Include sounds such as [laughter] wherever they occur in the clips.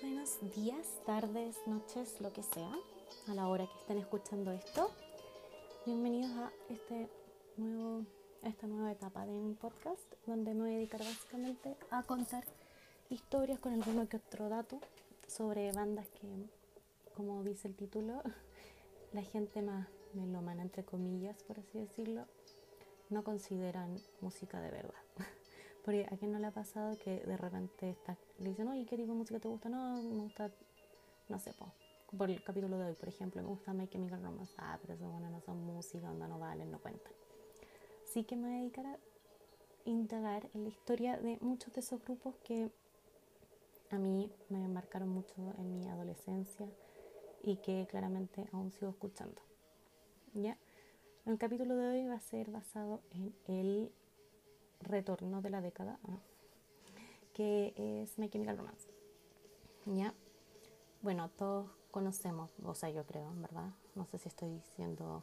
buenos días, tardes, noches, lo que sea, a la hora que estén escuchando esto. Bienvenidos a este nuevo, esta nueva etapa de mi podcast, donde me voy a dedicar básicamente a contar historias con alguno que otro dato sobre bandas que, como dice el título, [laughs] la gente más melómana, entre comillas, por así decirlo, no consideran música de verdad. [laughs] Porque a quién no le ha pasado que de repente está, le dicen, oye, ¿qué tipo de música te gusta? No, me gusta, no sé, po, por el capítulo de hoy, por ejemplo, me gusta My Chemical Romance. Ah, pero eso bueno, no son música, onda no valen, no cuentan. Así que me voy a dedicar a indagar en la historia de muchos de esos grupos que a mí me marcaron mucho en mi adolescencia y que claramente aún sigo escuchando. ¿Ya? El capítulo de hoy va a ser basado en el retorno de la década, que es My Chemical Romance. ¿Ya? Bueno, todos conocemos, o sea, yo creo, verdad. No sé si estoy siendo,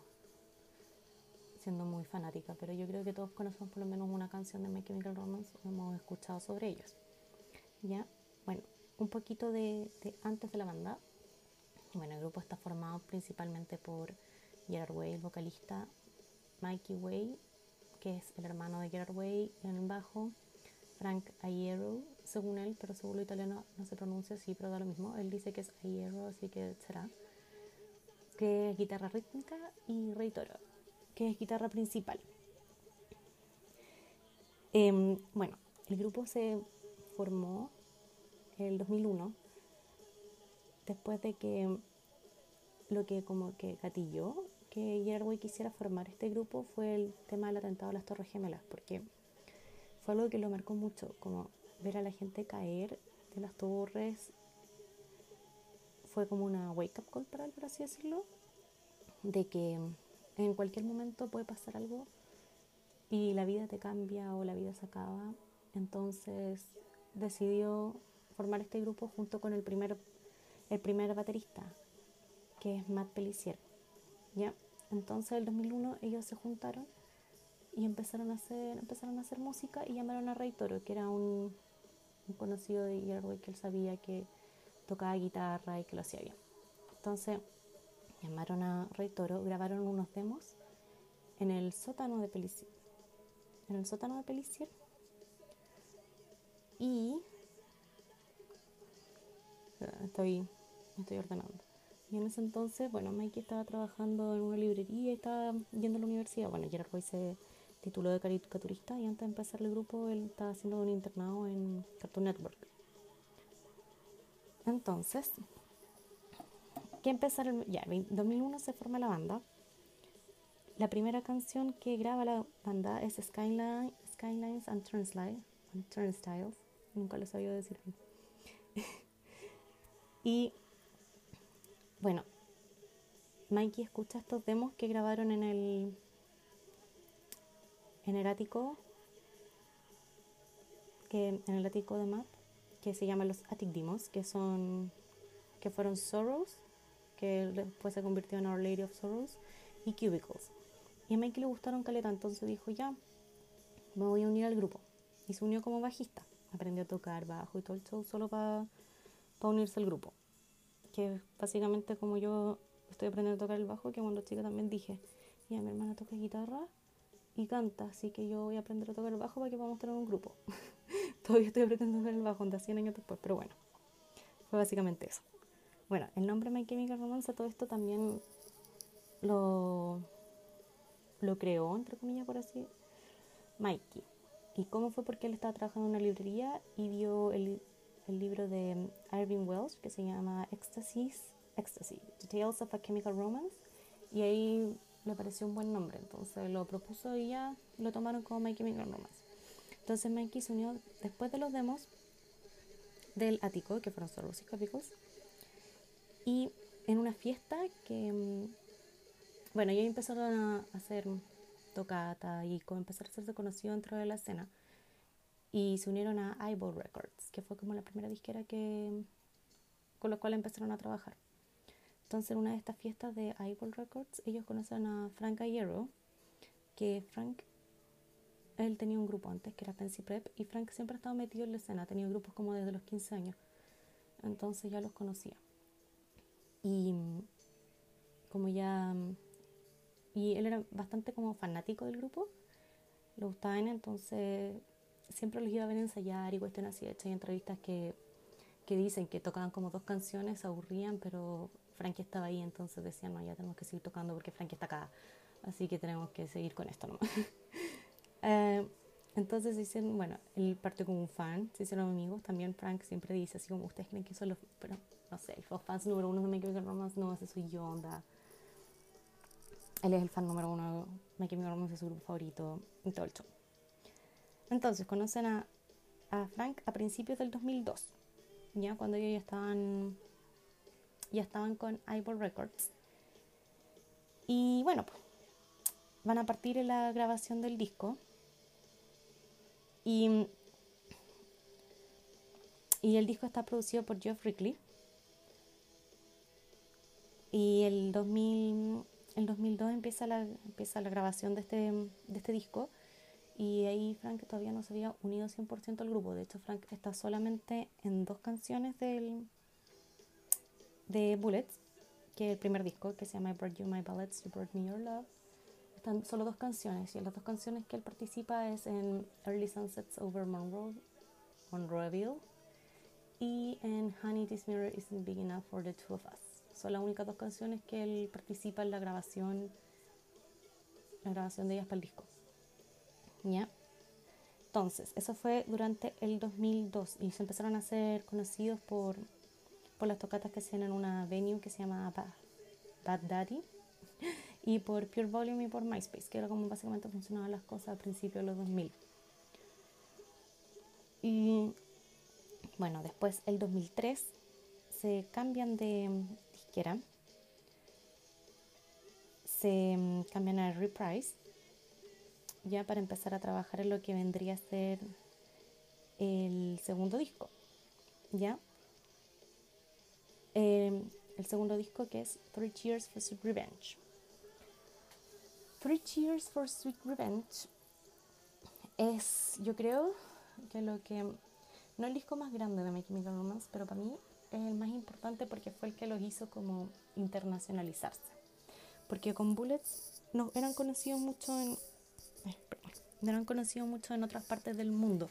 siendo muy fanática, pero yo creo que todos conocemos por lo menos una canción de My Chemical Romance hemos escuchado sobre ellos. ¿Ya? Bueno, un poquito de, de antes de la banda. Bueno, el grupo está formado principalmente por Gerard Way, el vocalista, Mikey Way, que es el hermano de Gerard Way en el bajo, Frank Aiero, según él, pero según lo italiano no se pronuncia así, pero da lo mismo. Él dice que es Aiero, así que será. Que es guitarra rítmica y Rey Toro, que es guitarra principal. Eh, bueno, el grupo se formó el 2001, después de que lo que como que gatilló que Gerard quisiera formar este grupo fue el tema del atentado a las Torres Gemelas, porque fue algo que lo marcó mucho, como ver a la gente caer de las torres, fue como una wake up call para él, por así decirlo, de que en cualquier momento puede pasar algo y la vida te cambia o la vida se acaba. Entonces decidió formar este grupo junto con el primer, el primer baterista, que es Matt Pellissier. ¿ya? Entonces, en el 2001 ellos se juntaron y empezaron a hacer, empezaron a hacer música y llamaron a Ray Toro, que era un, conocido de Gerard que él sabía que tocaba guitarra y que lo hacía bien. Entonces, llamaron a Ray Toro, grabaron unos demos en el sótano de Pelicier. En el sótano de Pelicier. Y estoy, estoy ordenando. En ese entonces, bueno, Mikey estaba trabajando en una librería y estaba yendo a la universidad. Bueno, Gerard Way se tituló de caricaturista y antes de empezar el grupo él estaba haciendo un internado en Cartoon Network. Entonces, que empezaron, ya, en 2001 se forma la banda. La primera canción que graba la banda es Skyline, Skylines and Turnstiles. Nunca lo sabía decir. [laughs] y bueno, Mikey escucha estos demos que grabaron en el en el ático que en el ático de Matt que se llaman los Attic Demos que son que fueron Sorrows que después se convirtió en Our Lady of Sorrows y Cubicles. Y a Mikey le gustaron caleta entonces dijo ya me voy a unir al grupo. Y se unió como bajista. Aprendió a tocar bajo y todo el show solo para unirse al grupo que básicamente como yo estoy aprendiendo a tocar el bajo, que cuando chica también dije, ya mi hermana toca guitarra y canta, así que yo voy a aprender a tocar el bajo para que podamos tener un grupo. [laughs] Todavía estoy aprendiendo a tocar el bajo, anda 100 años después, pero bueno, fue básicamente eso. Bueno, el nombre My Chemical Romance, todo esto también lo, lo creó, entre comillas, por así, Mikey. ¿Y cómo fue? Porque él estaba trabajando en una librería y vio el el libro de Irving Welsh que se llama Ecstasies, Ecstasy, The Tales of a Chemical Romance, y ahí le pareció un buen nombre, entonces lo propuso y ya lo tomaron como My Chemical Romance. Entonces Mikey se unió después de los demos del ático, que fueron solo los capítulos, y en una fiesta que, mm, bueno, ellos empezaron a hacer tocata y como empezar a ser conocido dentro de la escena y se unieron a Eyeball Records, que fue como la primera disquera que, con la cual empezaron a trabajar. Entonces, en una de estas fiestas de Eyeball Records, ellos conocen a Frank Ayero, que Frank, él tenía un grupo antes que era Fancy Prep, y Frank siempre ha estado metido en la escena, ha tenido grupos como desde los 15 años. entonces ya los conocía. Y como ya... Y él era bastante como fanático del grupo, le gustaba entonces siempre los iba a ver ensayar y cuestiones así. De hecho, hay entrevistas que, que dicen que tocaban como dos canciones, aburrían, pero Frankie estaba ahí, entonces decían, no, ya tenemos que seguir tocando porque Frankie está acá, así que tenemos que seguir con esto nomás. [laughs] eh, entonces dicen, bueno, él partió como un fan, se hicieron amigos, también Frank siempre dice así como, ustedes creen que son los, pero no sé, los fans número uno de My Chemical Romance, no, ese soy yo, onda. Él es el fan número uno de My Chemical Romance, es su grupo favorito, y todo el show. Entonces, conocen a, Frank a principios del 2002, ya cuando ellos ya estaban, ya estaban con Ivor Records. Y bueno, pues, van a partir en la grabación del disco. Y, y el disco está producido por Geoff Rickley. Y el, 2000, el 2002 empieza la, empieza la grabación de este, de este disco. Y ahí Frank todavía no se había unido 100% al grupo. De hecho, Frank está solamente en dos canciones del, de Bullets, que es el primer disco, que se llama I Brought You My Ballads, You Brought Me Your Love. Están solo dos canciones, y las dos canciones que él participa es en Early Sunsets Over Monroe, Monroeville y en Honey, This Mirror Isn't Big Enough for the Two of Us. Son las únicas dos canciones que él participa en la grabación, la grabación de ellas para el disco. ¿Ya? Entonces, eso fue durante el 2002 y se empezaron a ser conocidos por, por las tocatas que hacían en una venue que se llama Bad Daddy [laughs] y por Pure Volume y por MySpace, que era como básicamente funcionaban las cosas a principios de los 2000. Y bueno, después el 2003 se cambian de disquera, se mm, cambian a Reprise ya para empezar a trabajar en lo que vendría a ser el segundo disco. ¿Ya? Eh, el segundo disco que es Three Cheers for Sweet Revenge. Three Cheers for Sweet Revenge es, yo creo, que lo que. No el disco más grande de My Chemical Romance, pero para mí es el más importante porque fue el que los hizo como internacionalizarse. Porque con Bullets no eran conocidos mucho en no eran conocidos mucho en otras partes del mundo.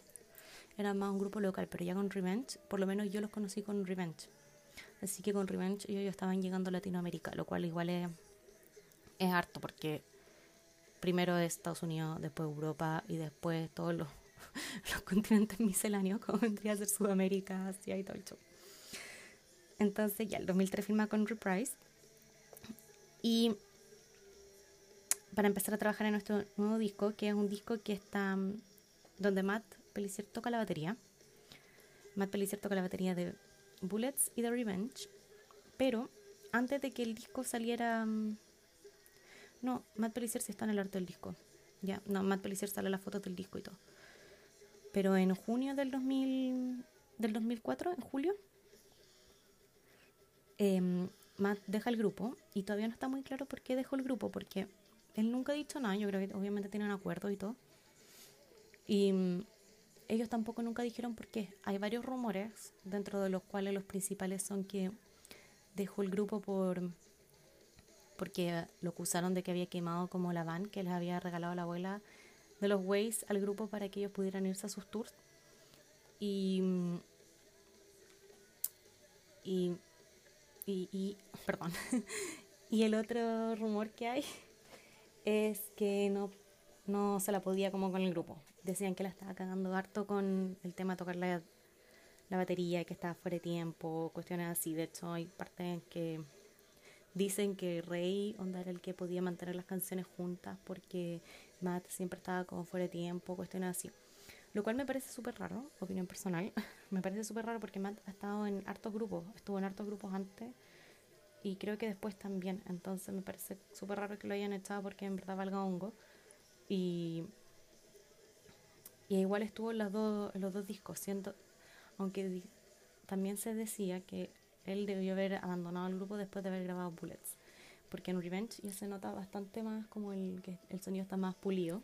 Era más un grupo local, pero ya con Revenge, por lo menos yo los conocí con Revenge. Así que con Revenge ellos estaban llegando a Latinoamérica, lo cual igual es, es harto porque primero es Estados Unidos, después Europa y después todos los, [laughs] los continentes misceláneos, como vendría a ser Sudamérica, Asia y todo el show. Entonces ya el 2003 firma con Reprise y para empezar a trabajar en nuestro nuevo disco, que es un disco que está mm, donde Matt Pellicer toca la batería. Matt Pellicer toca la batería de Bullets y de Revenge, pero antes de que el disco saliera... Mm, no, Matt Pellicer sí está en el arte del disco. Ya, no, Matt Pellicer sale las fotos del disco y todo. Pero en junio del, 2000, del 2004, en julio, eh, Matt deja el grupo y todavía no está muy claro por qué dejó el grupo, porque él nunca ha dicho nada, yo creo que obviamente tienen acuerdo y todo. Y mm, ellos tampoco nunca dijeron por qué. Hay varios rumores, dentro de los cuales los principales son que dejó el grupo por porque lo acusaron de que había quemado como la van que les había regalado la abuela de los Ways al grupo para que ellos pudieran irse a sus tours. Y, mm, y, y, y perdón. [laughs] y el otro rumor que hay es que no, no se la podía como con el grupo. Decían que la estaba cagando harto con el tema de tocar la, la batería y que estaba fuera de tiempo, cuestiones así. De hecho, hay partes que dicen que Rey onda era el que podía mantener las canciones juntas porque Matt siempre estaba como fuera de tiempo, cuestiones así. Lo cual me parece súper raro, opinión personal. [laughs] me parece súper raro porque Matt ha estado en hartos grupos, estuvo en hartos grupos antes y creo que después también. Entonces me parece súper raro que lo hayan echado porque en verdad valga hongo. Y, y igual estuvo en los, dos, los dos discos, siento, aunque también se decía que él debió haber abandonado el grupo después de haber grabado Bullets. Porque en Revenge ya se nota bastante más como el, que el sonido está más pulido.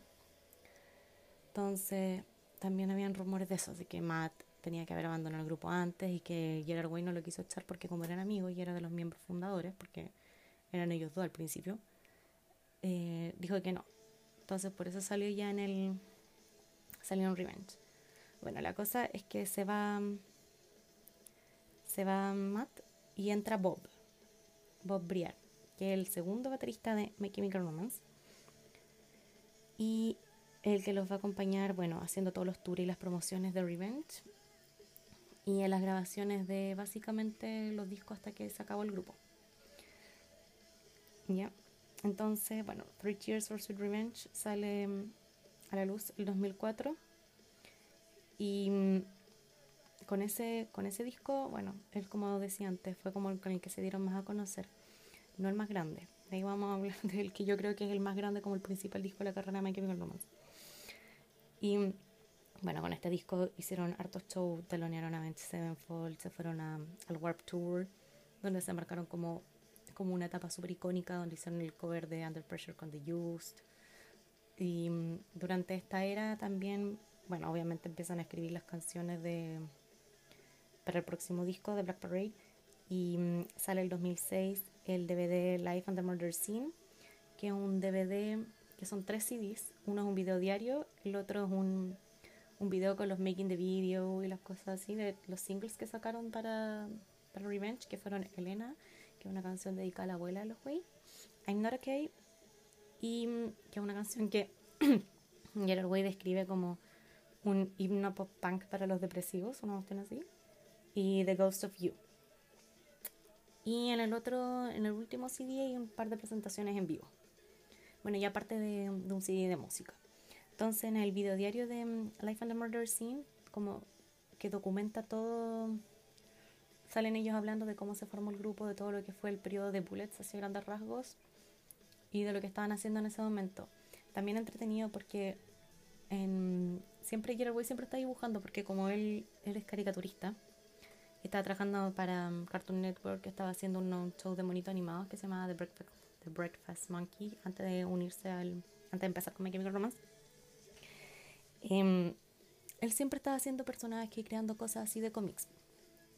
Entonces también habían rumores de eso, de que Matt tenía que haber abandonado el grupo antes y que Gerard Way no lo quiso echar porque como eran amigos y era de los miembros fundadores, porque eran ellos dos al principio, eh, dijo que no. Entonces por eso salió ya en el... salió en Revenge. Bueno, la cosa es que se va... Se va Matt y entra Bob. Bob Briar, que es el segundo baterista de My Chemical Romance. Y el que los va a acompañar, bueno, haciendo todos los tours y las promociones de Revenge. Y en las grabaciones de básicamente los discos hasta que se acabó el grupo. ¿Ya? Entonces, bueno, Three Cheers for Sweet Revenge sale mm, a la luz el 2004. Y mm, con ese, con ese disco, bueno, él como decía antes, fue como el con el que se dieron más a conocer. No el más grande. De ahí vamos a hablar [laughs] del que yo creo que es el más grande como el principal disco de la carrera de My Chemical bueno, con este disco hicieron hartos shows, telonearon a Avenged Sevenfold, se fueron a, al Warp Tour, donde se marcaron como como una etapa súper icónica donde hicieron el cover de Under Pressure con The Used. Y mm, durante esta era también, bueno, obviamente empiezan a escribir las canciones de para el próximo disco de Black Parade y mm, sale el 2006 el DVD Life and the Murder Scene, que es un DVD que son tres CDs, uno es un video diario, el otro es un, un video con los making the video y las cosas así de los singles que sacaron para, para Revenge, que fueron Elena, que es una canción dedicada a la abuela de los Way, I'm Not Okay, y que es una canción que [clears throat] Gerard Way describe como un himno pop punk para los depresivos, una cuestión así, y The Ghost of You. Y en el otro, en el último CD hay un par de presentaciones en vivo. Bueno, y aparte de un CD de música. Entonces, en el video diario de Life and the Murder Scene, como que documenta todo salen ellos hablando de cómo se formó el grupo, de todo lo que fue el periodo de Bullets, así grandes rasgos, y de lo que estaban haciendo en ese momento. También entretenido porque en, siempre Gerard siempre está dibujando, porque como él, él es caricaturista, estaba trabajando para um, Cartoon Network, estaba haciendo un show de monitos animados que se llamaba The Breakfast, The Breakfast Monkey, antes de unirse al, antes de empezar con My Chemical Romance. Em, él siempre estaba haciendo personajes y creando cosas así de cómics.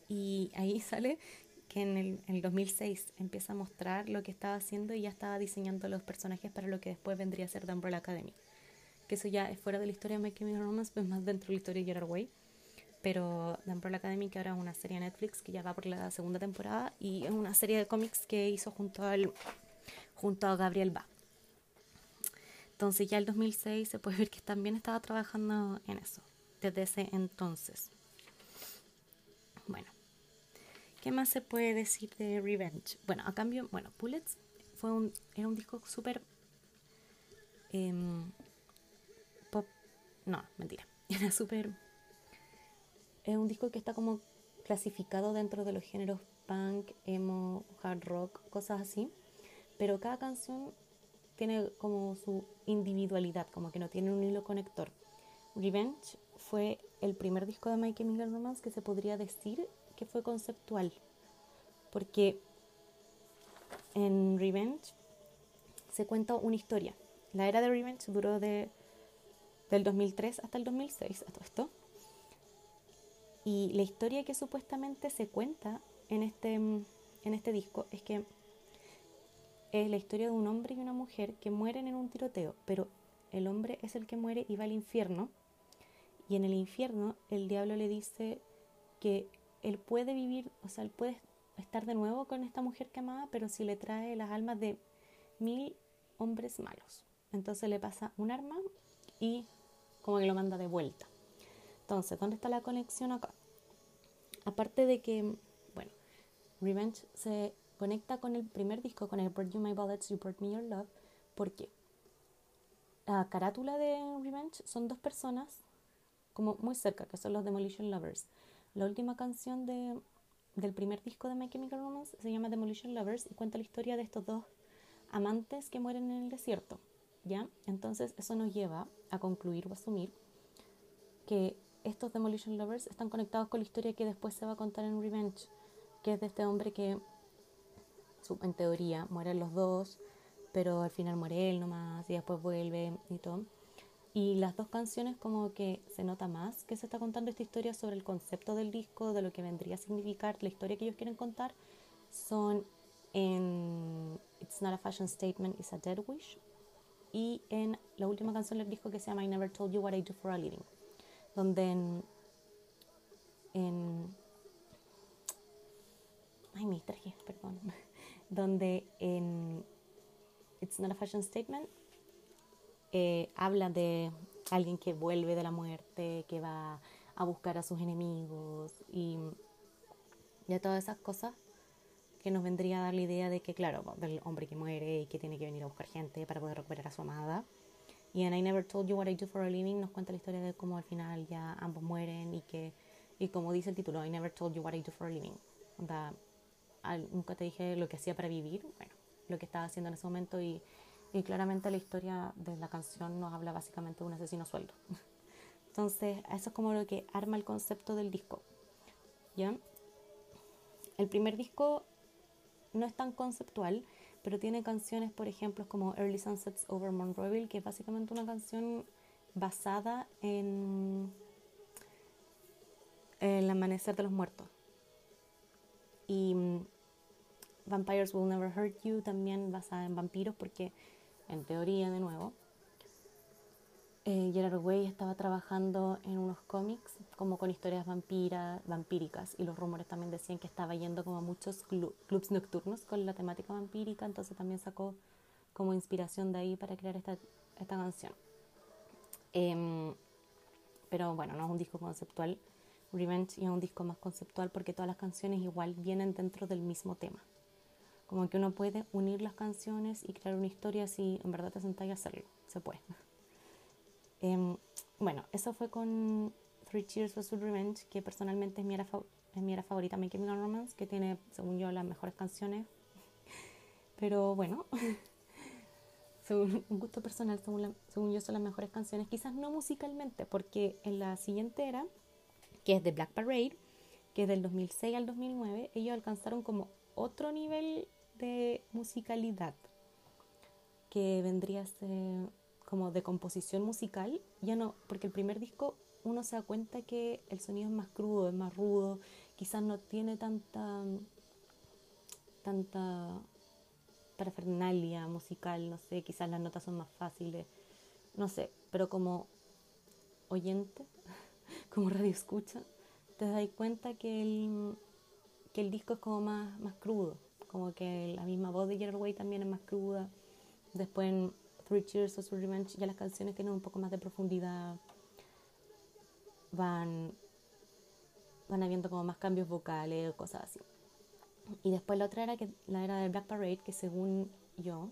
Y ahí [laughs] sale que en el, en el 2006 empieza a mostrar lo que estaba haciendo y ya estaba diseñando los personajes para lo que después vendría a ser The Umbrella Academy. Que eso ya es fuera de la historia de My Chemical Romance, pues más dentro de la historia de Gerard Way. Pero The Umbrella Academy, que ahora es una serie de Netflix que ya va por la segunda temporada y es una serie de cómics que hizo junto, al, junto a Gabriel Ba. Entonces ya el 2006 se puede ver que también estaba trabajando en eso, desde ese entonces. Bueno, ¿qué más se puede decir de Revenge? Bueno, a cambio, bueno, Bullets fue un, era un disco súper em, pop, no, mentira, [laughs] era súper, es un disco que está como clasificado dentro de los géneros punk, emo, hard rock, cosas así, pero cada canción tiene como su individualidad, como que no tiene un hilo conector. Revenge fue el primer disco de My Chemical Romance que se podría decir que fue conceptual, porque en Revenge se cuenta una historia. La era de Revenge duró de, del 2003 hasta el 2006, a todo esto. Y la historia que supuestamente se cuenta en este, en este disco es que es la historia de un hombre y una mujer que mueren en un tiroteo, pero el hombre es el que muere y va al infierno y en el infierno el diablo le dice que él puede vivir, o sea, él puede estar de nuevo con esta mujer que amaba, pero si le trae las almas de mil hombres malos. Entonces le pasa un arma y como que lo manda de vuelta. Entonces, ¿dónde está la conexión acá? Aparte de que, bueno, Revenge se conecta con el primer disco, con el Brought You My Bullets, You Brought Me Your Love, porque la carátula de Revenge son dos personas como muy cerca, que son los Demolition Lovers. La última canción de, del primer disco de My Chemical Romance se llama Demolition Lovers y cuenta la historia de estos dos amantes que mueren en el desierto. ¿ya? Entonces eso nos lleva a concluir o asumir que estos Demolition Lovers están conectados con la historia que después se va a contar en Revenge, que es de este hombre que en teoría mueren los dos, pero al final muere él nomás y después vuelve y todo. Y las dos canciones como que se nota más que se está contando esta historia sobre el concepto del disco, de lo que vendría a significar la historia que ellos quieren contar, son en It's Not a Fashion Statement, It's a Dead Wish y en la última canción del disco que se llama I Never Told You What I Do for a Living, donde en, ay, me distraje, perdón, donde en It's Not a Fashion Statement eh, habla de alguien que vuelve de la muerte, que va a buscar a sus enemigos y ya todas esas cosas que nos vendría a dar la idea de que, claro, del hombre que muere y que tiene que venir a buscar gente para poder recuperar a su amada. Y en I Never Told You What I Do for a Living nos cuenta la historia de cómo al final ya ambos mueren y que, y como dice el título, I Never Told You What I Do for a Living. Nunca te dije lo que hacía para vivir, bueno, lo que estaba haciendo en ese momento y y claramente la historia de la canción nos habla básicamente de un asesino sueldo. [laughs] Entonces, eso es como lo que arma el concepto del disco. ¿Ya? El primer disco no es tan conceptual, pero tiene canciones, por ejemplo, como Early Sunsets Over Monroeville, que es básicamente una canción basada en el amanecer de los muertos. Y mm, Vampires Will Never Hurt You, también basada en vampiros, porque en teoría de nuevo, eh, Gerard Way estaba trabajando en unos cómics como con historias vampiras, vampíricas y los rumores también decían que estaba yendo como a muchos clubs nocturnos con la temática vampírica, entonces también sacó como inspiración de ahí para crear esta, esta canción. Em, pero bueno, no es un disco conceptual, Revenge es un disco más conceptual porque todas las canciones igual vienen dentro del mismo tema. Como que uno puede unir las canciones y crear una historia si en verdad te sentáis a hacerlo. Se puede. [laughs] Em, bueno, eso fue con Three Cheers for Sweet Revenge, que personalmente es mi era, es mi era favorita, My Chemical Romance, que tiene, según yo, las mejores canciones. [laughs] Pero bueno, [laughs] según un gusto personal, según, según yo, son las mejores canciones. Quizás no musicalmente, porque en la siguiente era, que es de Black Parade, que es del 2006 al 2009, ellos alcanzaron como otro nivel de musicalidad, que vendría como de composición musical, ya no, porque el primer disco uno se da cuenta que el sonido es más crudo, es más rudo, quizás no tiene tanta tanta parafernalia musical, no sé, quizás las notas son más fáciles, no sé, pero como oyente, [laughs] como radio escucha, te das cuenta que el, que el disco es como más, más crudo, como que la misma voz de Gerard Way también es más cruda. Después en Three Cheers of Revenge ya las canciones tienen un poco más de profundidad. Van, van habiendo como más cambios vocales o cosas así. Y después la otra era que la era de Black Parade, que según yo,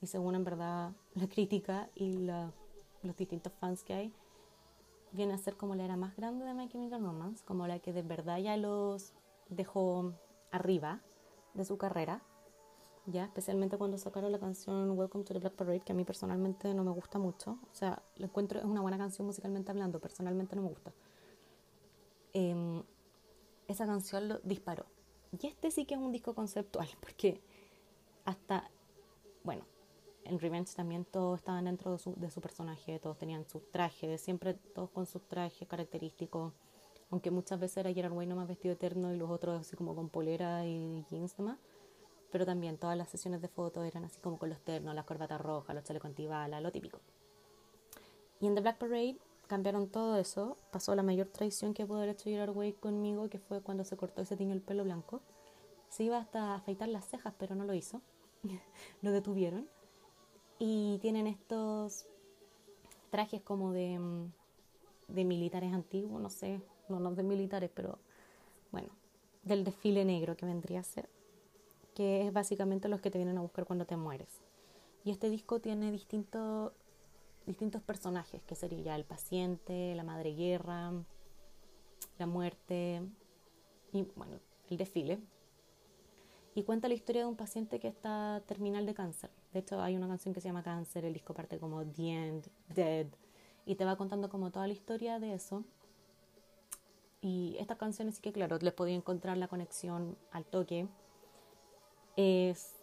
y según en verdad la crítica y los distintos fans que hay, viene a ser como la era más grande de My Chemical Romance, como la que de verdad ya los dejó arriba de su carrera, ya especialmente cuando sacaron la canción Welcome to the Black Parade, que a mí personalmente no me gusta mucho, o sea, lo encuentro es una buena canción musicalmente hablando, personalmente no me gusta. Em, esa canción lo disparó. Y este sí que es un disco conceptual, [laughs] porque hasta, bueno, en Revenge también todos estaban dentro de su, de su personaje, todos tenían sus trajes, siempre todos con sus trajes característicos aunque muchas veces era Gerard Way más vestido eterno y los otros así como con polera y jeans demás, pero también todas las sesiones de fotos eran así como con los ternos, las corbatas rojas, los chalecos antibalas, lo típico. Y en The Black Parade cambiaron todo eso, pasó la mayor traición que pudo haber hecho Gerard Way conmigo, que fue cuando se cortó y se tiñó el pelo blanco. Se iba hasta a afeitar las cejas, pero no lo hizo. [laughs] lo detuvieron. Y tienen estos trajes como de, mm, de militares antiguos, no sé, no, no de militares, pero bueno, del desfile negro que vendría a ser, que es básicamente los que te vienen a buscar cuando te mueres. Y este disco tiene distintos distintos personajes, que sería el paciente, la madre guerra, la muerte y bueno, el desfile. Y cuenta la historia de un paciente que está terminal de cáncer. De hecho, hay una canción que se llama Cáncer, el disco parte como The End, Dead, y te va contando como toda la historia de eso. Y estas canciones sí que, claro, les podía encontrar la conexión al toque. Es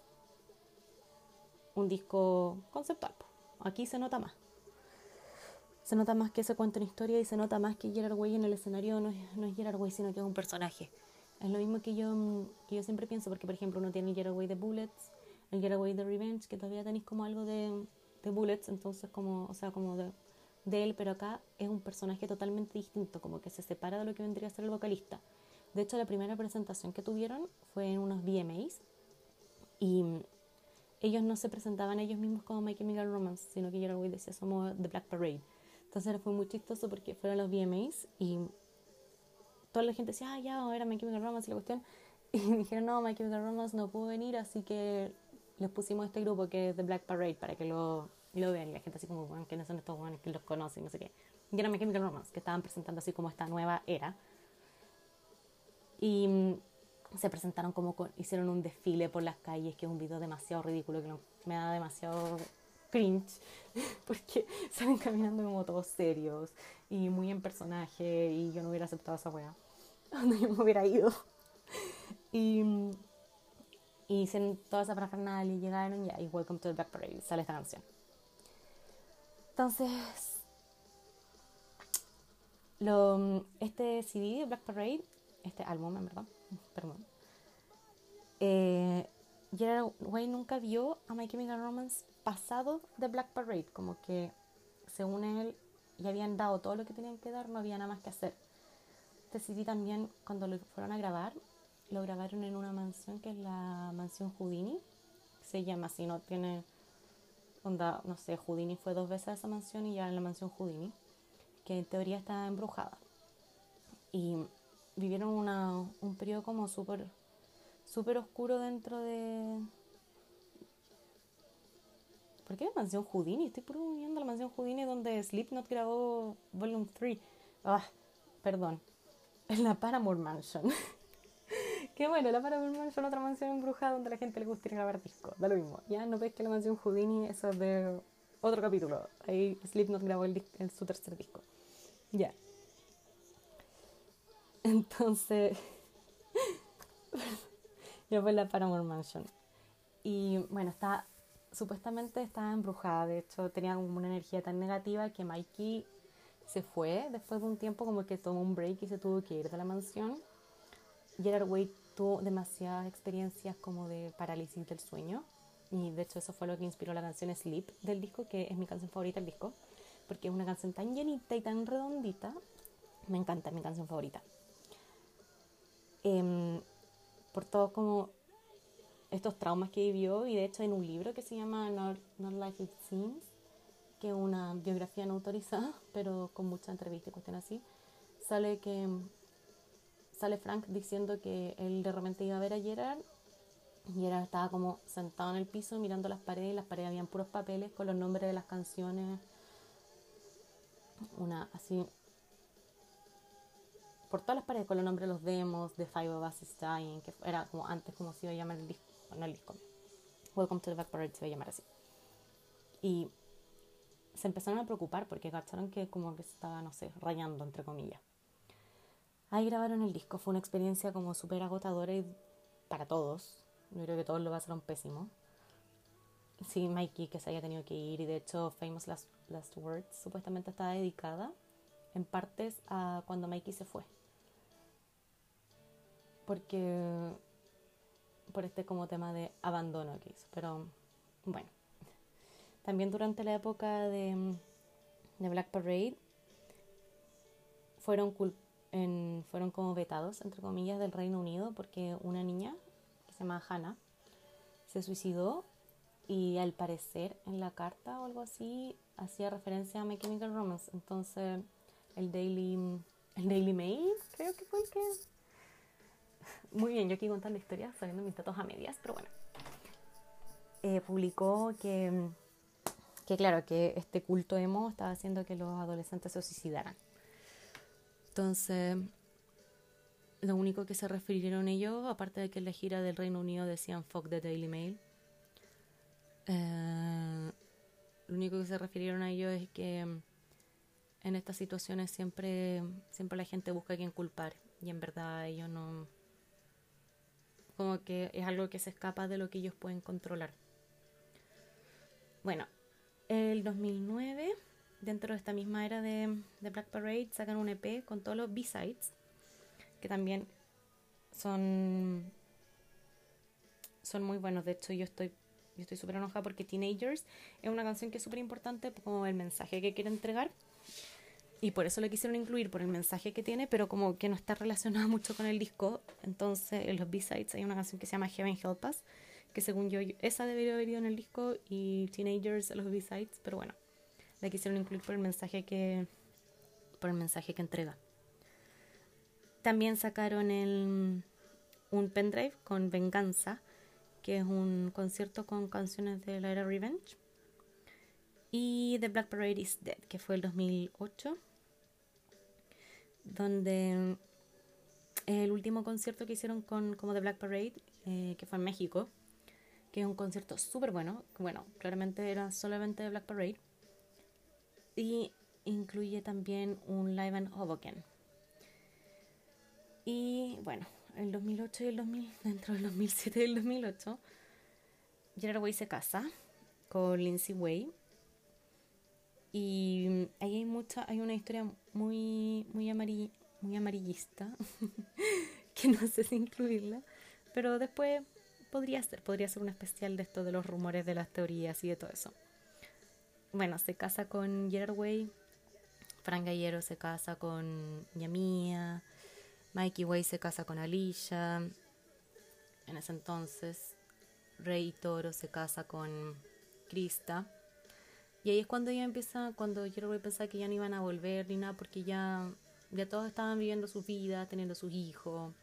un disco conceptual. Aquí se nota más. se nota más que se cuenta una historia y se nota más que Gerard Way en el escenario no es, no es Gerard Way, sino que es un personaje. Es lo mismo que yo, que yo siempre pienso, porque por ejemplo uno tiene el Gerard Way de Bullets, el Gerard Way de Revenge, que todavía tenéis como algo de, de Bullets, entonces como, o sea, como de, de él, pero acá es un personaje totalmente distinto, como que se separa de lo que vendría a ser el vocalista. De hecho, la primera presentación que tuvieron fue en unos VMAs y ellos no se presentaban ellos mismos como My Chemical Romance, sino que Gerard Way decía somos The Black Parade. Entonces fue muy chistoso porque fueron los VMAs y toda la gente decía, ah, ya, era My Chemical Romance y la cuestión. [laughs] Y dijeron, no, My Chemical Romance no pudo venir, así que les pusimos este grupo que es The Black Parade para que lo, lo vean. Y la gente así como, bueno, ¿quiénes son estos buenos que los conocen? No sé qué. Y era My Chemical Romance, que estaban presentando así como esta nueva era. Y mm, se presentaron como con, hicieron un desfile por las calles, que es un video demasiado ridículo, que me da demasiado cringe, [laughs] porque [laughs] salen caminando como todos serios y muy en personaje, y yo no hubiera aceptado esa wea, [laughs] donde yo me hubiera ido. Y, y hicieron toda esa parafernalia y llegaron ya, y Welcome to the Black Parade, sale esta canción. Entonces, este CD de Black Parade, este álbum perdón, eh, Gerard Way nunca vio a My Chemical Romance pasado de Black Parade, como que según él ya habían dado todo lo que tenían que dar, no había nada más que hacer. Este CD también, cuando lo fueron a grabar, lo grabaron en una mansión que es la mansión Houdini, se llama así, no tiene onda, no sé, Houdini fue dos veces a esa mansión y ya en la mansión Houdini, que en teoría está embrujada. Y vivieron una, un periodo como súper súper oscuro dentro de... ¿Por qué la mansión Houdini? Estoy viendo la mansión Houdini donde Slipknot grabó Volume 3. Ah, perdón. Es [laughs] la Paramore Mansion. Qué bueno, la Paramore Mansion, otra mansión embrujada donde la gente le gusta ir a grabar discos. Da lo mismo. Ya no ves que la mansión Houdini, es de otro capítulo. Ahí Slipknot grabó el su tercer disco. Ya. [laughs] Entonces [laughs] ya fue la Paramore Mansion. Y bueno, está, supuestamente estaba embrujada, de hecho tenía como una energía tan negativa que Mikey se fue después de un tiempo como que tomó un break y se tuvo que ir de la mansión. Gerard Way tuvo demasiadas experiencias como de parálisis del sueño y de hecho eso fue lo que inspiró la canción Sleep del disco, que es mi canción favorita del disco, porque es una canción tan llenita y tan redondita. Me encanta, es mi canción favorita. Eh, por todos como estos traumas que vivió y de hecho en un libro que se llama Not, Life It Seems, que es una biografía no autorizada, [laughs] pero con mucha entrevista y cuestiones así, sale que sale Frank diciendo que él de repente iba a ver a Gerard y Gerard estaba como sentado en el piso mirando las paredes y las paredes habían puros papeles con los nombres de las canciones una así por todas las paredes con los nombres de los demos de Five of Us is que era como antes como se iba a llamar el disco, no el disco. Welcome to the Back Parade se iba a llamar así. Y se empezaron a preocupar porque cacharon que como que se estaba, no sé, rayando, entre comillas. Ahí grabaron el disco, fue una experiencia como súper agotadora y para todos. Yo creo que todos lo pasaron pésimo. Sí, Mikey que se haya tenido que ir y de hecho Famous Last, Last Words supuestamente estaba dedicada en partes a cuando Mikey se fue porque por este como tema de abandono que hizo. Pero bueno, también durante la época de, de Black Parade fueron, en, fueron como vetados, entre comillas, del Reino Unido porque una niña que se llama Hannah se suicidó y al parecer en la carta o algo así hacía referencia a My Romance. Entonces el Daily, el Daily Mail creo que fue el que [laughs] muy bien, yo aquí contando historias, sabiendo mis datos a medias, pero bueno. Eh, publicó que, que, claro, que este culto emo estaba haciendo que los adolescentes se suicidaran. Entonces, lo único que se refirieron ellos, aparte de que en la gira del Reino Unido decían fuck the Daily Mail, eh, lo único que se refirieron a ellos es que en estas situaciones siempre, siempre la gente busca a quien culpar y en verdad ellos no como que es algo que se escapa de lo que ellos pueden controlar. Bueno, el 2009 dentro de esta misma era de, de Black Parade, sacan un EP con todos los B-sides, que también son, son muy buenos. De hecho, yo estoy yo estoy súper enojada porque Teenagers es una canción que es súper importante como el mensaje que quiere entregar. Y por eso lo quisieron incluir, por el mensaje que tiene, pero como que no está relacionada [laughs] mucho con el disco. Entonces, en los B-Sides hay una canción que se llama Heaven Help Us, que según yo, esa debería haber ido en el disco y Teenagers los B-Sides, pero bueno, la quisieron incluir por el mensaje que, por el mensaje que entrega. También sacaron el, un pendrive con Venganza, que es un concierto con canciones de la era Revenge. Y The Black Parade is Dead, que fue el 2008, donde el último concierto que hicieron con como The Black Parade, eh, que fue en México, que es un concierto súper bueno. Bueno, claramente era solamente The Black Parade. Y incluye también un live en Hoboken. Y bueno, el 2008 y el 2000, [laughs] dentro del 2007 y el 2008, Gerard Way se casa con Lindsay Way. Y ahí hay mucha, hay una historia muy, muy, muy amarillista, [laughs] que no sé si incluirla, pero después podría ser, podría ser un especial de esto de los rumores, de las teorías y de todo eso. Bueno, se casa con Way, Frank Gallero se casa con Yamia, Mikey Way se casa con Alicia. En ese entonces, Rey Toro se casa con Krista. Y ahí es cuando ella empieza, cuando Way pensaba que ya no iban a volver ni nada, porque ya, ya todos estaban viviendo su vida, teniendo sus hijos.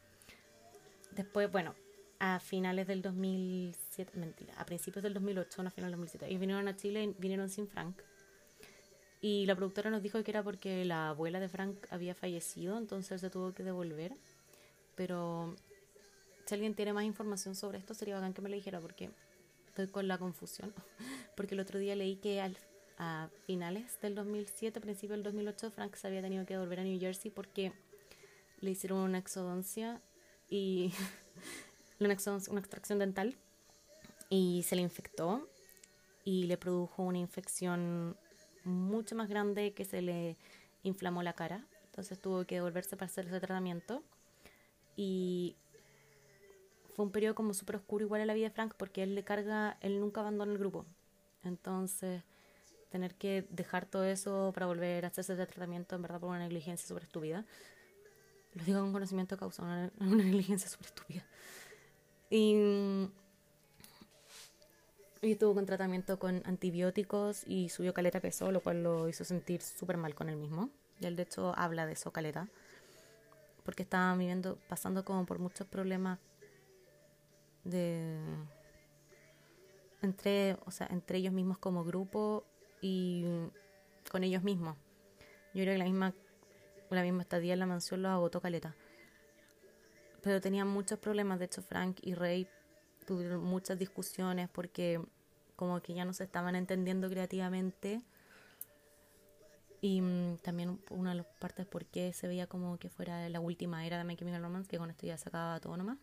Después, bueno, a finales del 2007, mentira, a principios del 2008, no a finales del 2007, ellos vinieron a Chile, vinieron sin Frank. Y la productora nos dijo que era porque la abuela de Frank había fallecido, entonces se tuvo que devolver. Pero si alguien tiene más información sobre esto, sería bacán que me lo dijera porque estoy con la confusión. [laughs] Porque el otro día leí que al, a finales del 2007, principios del 2008, Frank se había tenido que volver a New Jersey porque le hicieron una exodoncia y [laughs] una, extracción dental y se le infectó y le produjo una infección mucho más grande que se le inflamó la cara. Entonces tuvo que volverse para hacer ese tratamiento. Y fue un periodo como súper oscuro igual en la vida de Frank porque él le carga, él nunca abandona el grupo. Entonces, tener que dejar todo eso para volver a hacerse ese tratamiento, en verdad, por una negligencia súper estúpida. Lo digo con conocimiento de causa, una, [laughs] una negligencia súper estúpida. Y y estuvo con tratamiento con antibióticos y subió caleta peso, lo cual lo hizo sentir súper mal con él mismo. Y él de hecho habla de eso, caleta. Porque estaba viviendo, pasando como por muchos problemas de entre, o sea, entre ellos mismos como grupo y con ellos mismos. Yo creo que la misma, la misma estadía en la mansión lo agotó caleta. Pero tenían muchos problemas, de hecho Frank y Ray tuvieron muchas discusiones porque como que ya no se estaban entendiendo creativamente. Y mm, también una de las partes por qué se veía como que fuera la última era de My Chemical Romance que con esto ya se acababa todo nomás.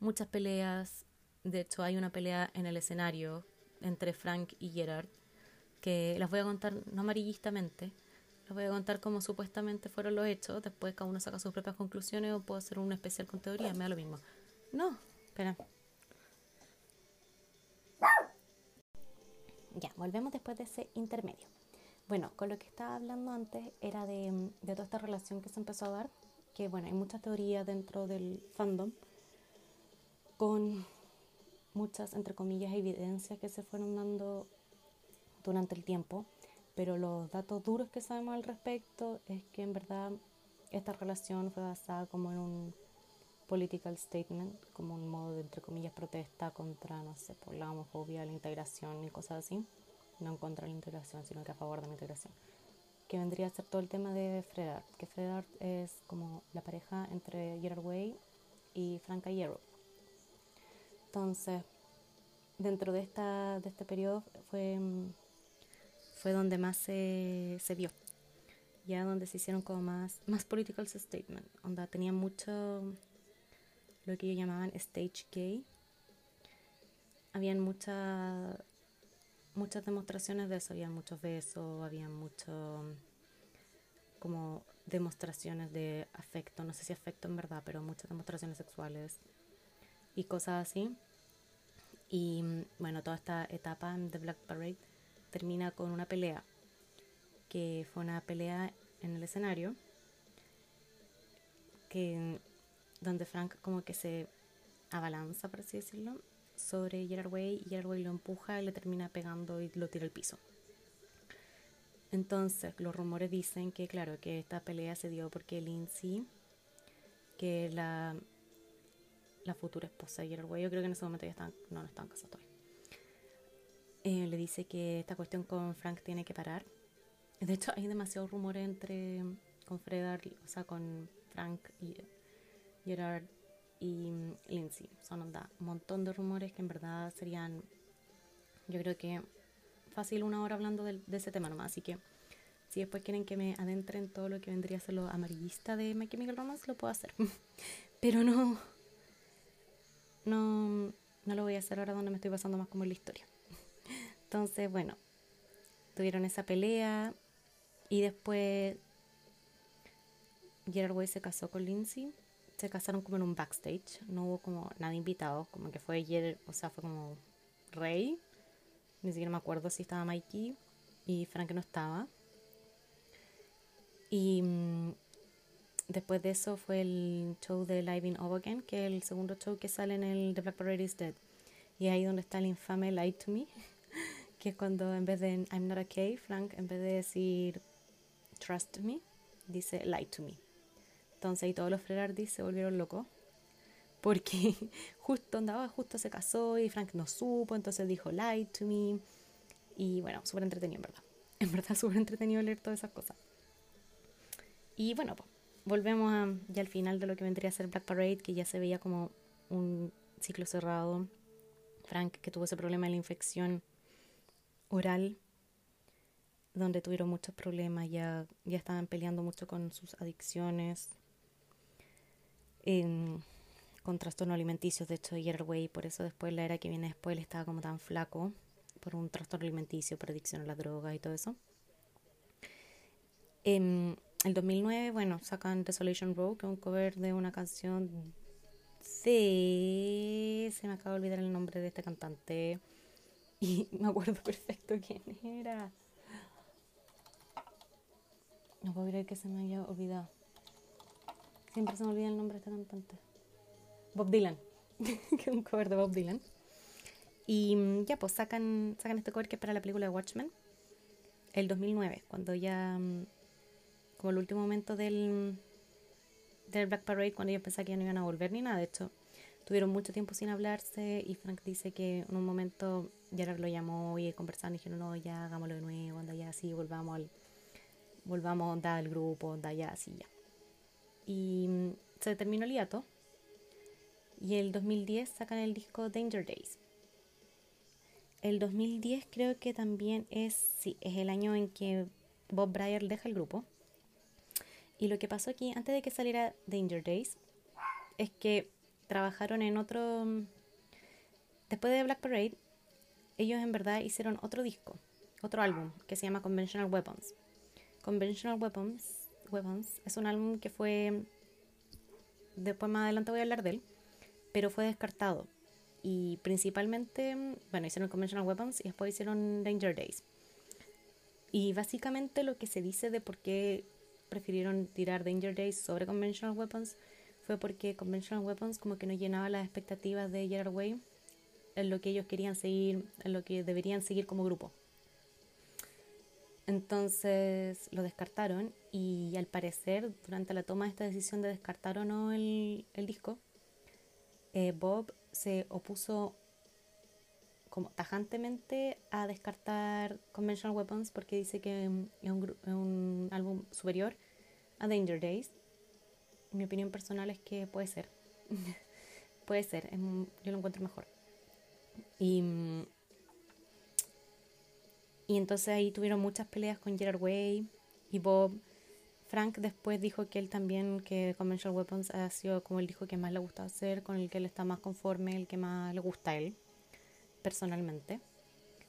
Muchas peleas. De hecho hay una pelea en el escenario entre Frank y Gerard que las voy a contar no amarillistamente las voy a contar como supuestamente fueron los hechos después cada uno saca sus propias conclusiones o puedo hacer un especial con teoría me da lo mismo no Espera. Ya, volvemos después de ese intermedio. Bueno, con lo que estaba hablando antes era de, de toda esta relación que se empezó a dar, que bueno, hay muchas teorías dentro del fandom, con muchas, entre comillas, evidencias que se fueron dando durante el tiempo, pero los datos duros que sabemos al respecto es que en verdad esta relación fue basada como en un political statement, como un modo de, entre comillas, protesta contra, no sé, por la homofobia, la integración y cosas así. No en contra de la integración, sino que a favor de la integración. Que vendría a ser todo el tema de Fred Art, que Fred Art es como la pareja entre Gerard Way y Frank Hierro. Entonces, dentro de, esta, de este periodo fue, fue donde más se, se vio ya donde se hicieron como más, más political statement, donde tenía mucho lo que ellos llamaban stage gay. Habían mucha, muchas demostraciones de eso, había muchos besos, había mucho como demostraciones de afecto, no sé si afecto en verdad, pero muchas demostraciones sexuales y cosas así. Y bueno, toda esta etapa de Black Parade termina con una pelea, que fue una pelea en el escenario, que donde Frank como que se abalanza, por así decirlo, sobre Gerard Way y Gerard Way lo empuja y le termina pegando y lo tira al piso. Entonces, los rumores dicen que, claro, que esta pelea se dio porque Lindsay, que la, la futura esposa de Gerard Way, yo creo que en ese momento ya están, no, no están casados todavía, eh, le dice que esta cuestión con Frank tiene que parar. De hecho, hay demasiados rumores entre, con Fred, o sea, con Frank y Gerard y Lindsay. Son un montón de rumores que en verdad serían, yo creo que fácil una hora hablando de, ese tema nomás. Así que si después quieren que me adentre en todo lo que vendría a ser lo amarillista de My Chemical Romance, lo puedo hacer. [laughs] Pero no, no, no lo voy a hacer ahora donde me estoy pasando más como en la historia. Entonces, bueno, tuvieron esa pelea y después Gerard Way se casó con Lindsay se casaron como en un backstage, no hubo como nada invitado, como que fue ayer, o sea, fue como Rey, ni siquiera me acuerdo si estaba Mikey y Frank no estaba. Y mm, después de eso fue el show de Live in Again, que es el segundo show que sale en el The Black Parade is Dead. Y ahí donde está el infame Lie to Me, que cuando en vez de I'm not okay, Frank en vez de decir Trust me, dice Lie to me. Entonces ahí todos los Frerardis se volvieron locos. Porque [laughs] justo andaba, justo se casó y Frank no supo, entonces dijo lie to me. Y bueno, súper entretenido en verdad. [laughs] En verdad súper entretenido leer todas esas cosas. Y bueno, pues volvemos ya al final de lo que vendría a ser Black Parade, que ya se veía como un ciclo cerrado. Frank que tuvo ese problema de la infección oral, donde tuvieron muchos problemas, ya, ya estaban peleando mucho con sus adicciones con trastornos alimenticios. De hecho, Way, por eso después, la era que viene después, él estaba como tan flaco por un trastorno alimenticio, por adicción a las drogas y todo eso. En el 2009, bueno, sacan Desolation Row, que es un cover de una canción de... Se me acaba de olvidar el nombre de este cantante. Y [laughs] me acuerdo perfecto quién era. No puedo creer que se me haya olvidado. Siempre se me olvida el nombre de este cantante. Bob Dylan. [laughs] que un cover de Bob Dylan. Y mm, ya, pues sacan, sacan este cover que es para la película de Watchmen. El 2009, cuando ya. Mm, como el último momento del, del Black Parade, cuando ellos pensaban que ya no iban a volver ni nada. De hecho, tuvieron mucho tiempo sin hablarse. Y Frank dice que en un momento Gerard lo llamó y conversaron y dijeron: No, ya hagámoslo de nuevo, anda ya así, volvamos al. Volvamos a andar al grupo, anda ya así, ya y mm, se terminó el hiato. Y el 2010 sacan el disco Danger Days. El 2010 creo que también es, sí, es el año en que Bob Breyer deja el grupo. Y lo que pasó aquí, antes de que saliera Danger Days, es que trabajaron en otro... Después de Black Parade, ellos en verdad hicieron otro disco, otro álbum, que se llama Conventional Weapons. Conventional Weapons Weapons es un álbum que fue, después más adelante voy a hablar de él, pero fue descartado. Y principalmente, bueno, hicieron Conventional Weapons y después hicieron Danger Days. Y básicamente lo que se dice de por qué prefirieron tirar Danger Days sobre Conventional Weapons fue porque Conventional Weapons como que no llenaba las expectativas de Gerard Way en lo que ellos querían seguir, en lo que deberían seguir como grupo. Entonces lo descartaron y al parecer durante la toma de esta decisión de descartar o no el, disco, eh, Bob se opuso como tajantemente a descartar Conventional Weapons porque dice que es un, un álbum superior a Danger Days. Mi opinión personal es que puede ser. [laughs] puede ser, yo lo encuentro mejor. Y y entonces ahí tuvieron muchas peleas con Gerard Way y Bob. Frank después dijo que él también, que Conventional Weapons ha sido como el dijo que más le gusta hacer, con el que él está más conforme, el que más le gusta a él, personalmente.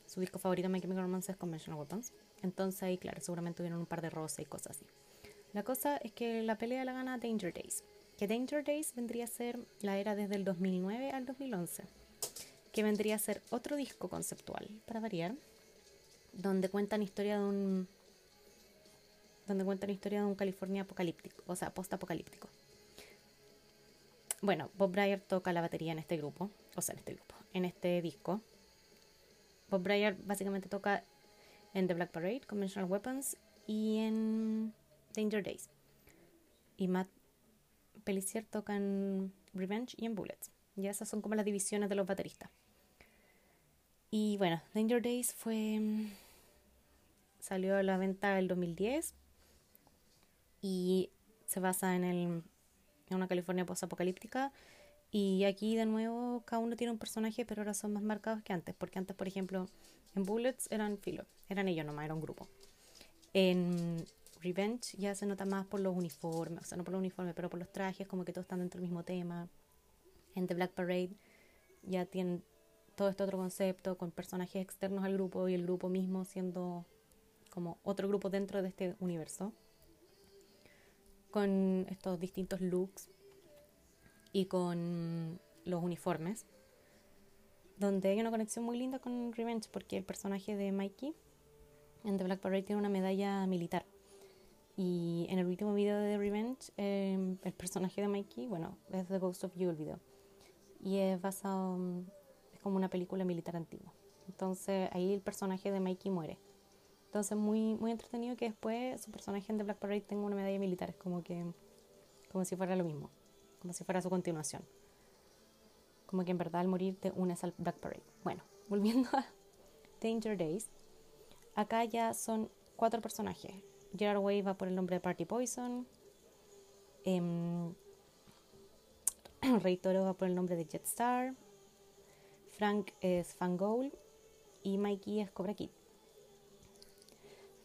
su disco favorito My Chemical Romance es Conventional Weapons. Entonces ahí, claro, seguramente hubieron un par de roces y cosas así. La cosa es que la pelea la gana Danger Days. Que Danger Days vendría a ser la era desde el 2009 al 2011. Que vendría a ser otro disco conceptual, para variar, donde cuentan historia de un donde cuentan historia de un California apocalíptico, o sea, post-apocalíptico. Bueno, Bob Breyer toca la batería en este grupo, o sea, en este grupo, en este disco. Bob Breyer básicamente toca en The Black Parade, Conventional Weapons y en Danger Days. Y Matt Pellissier toca en Revenge y en Bullets. Ya esas son como las divisiones de los bateristas. Y bueno, Danger Days fue. salió a la venta el 2010 y se basa en, el, en una California post-apocalíptica. Y aquí de nuevo cada uno tiene un personaje, pero ahora son más marcados que antes, porque antes, por ejemplo, en Bullets eran filo, eran ellos nomás, era un grupo. En Revenge ya se nota más por los uniformes, o sea, no por los uniformes, pero por los trajes, como que todos están dentro del mismo tema. En The Black Parade ya tienen todo este otro concepto con personajes externos al grupo y el grupo mismo siendo como otro grupo dentro de este universo. Con estos distintos looks y con los uniformes donde hay una conexión muy linda con Revenge, porque el personaje de Mikey en The Black Parade tiene una medalla militar. Y en el último video de Revenge, em, el personaje de Mikey, bueno, es The Ghost of You el video. Y es basado, es como una película militar antigua. Entonces ahí el personaje de Mikey muere. Entonces muy, muy entretenido que después su personaje en The Black Parade tenga una medalla militar. Es como que, como si fuera lo mismo, como si fuera su continuación como que en verdad al morir te unes al Black Parade. Bueno, [laughs] volviendo a Danger Days, acá ya son cuatro personajes. Gerard Way va por el nombre de Party Poison. Eh, [clears throat] Rey Toro va por el nombre de Jetstar. Frank es Fangoul. Y Mikey es Cobra Kid.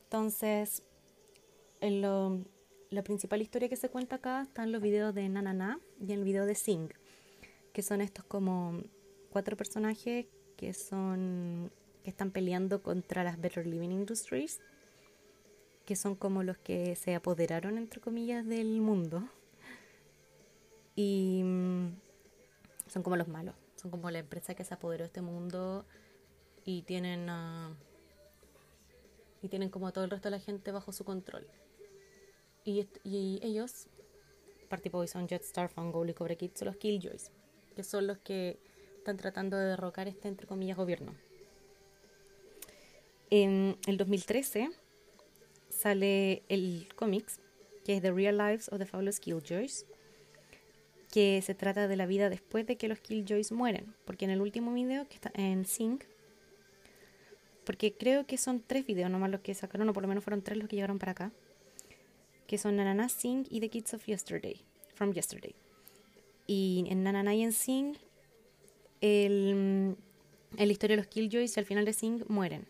Entonces, lo, la principal historia que se cuenta acá está en los videos de Nanana y el video de Sing que son estos como cuatro personajes que son que están peleando contra las Better Living Industries, que son como los que se apoderaron entre comillas del mundo y mm, son como los malos, son como la empresa que se apoderó de este mundo y tienen y tienen como todo el resto de la gente bajo su control. Y, y ellos, Party Poison, Jetstar, Fungold y Cobra Kid son los Killjoys que son los que están tratando de derrocar este, entre comillas, gobierno. En el 2013 sale el cómics, que es The Real Lives of the Fabulous Killjoys, que se trata de la vida después de que los Killjoys mueren, porque en el último video, que está en Sync, porque creo que son tres videos nomás los que sacaron, o por lo menos fueron tres los que llegaron para acá, que son Nanana Sing y The Kids of Yesterday, from Yesterday. Y en Nanana y en Sing, el, en la historia de los Killjoys y al final de Sing mueren.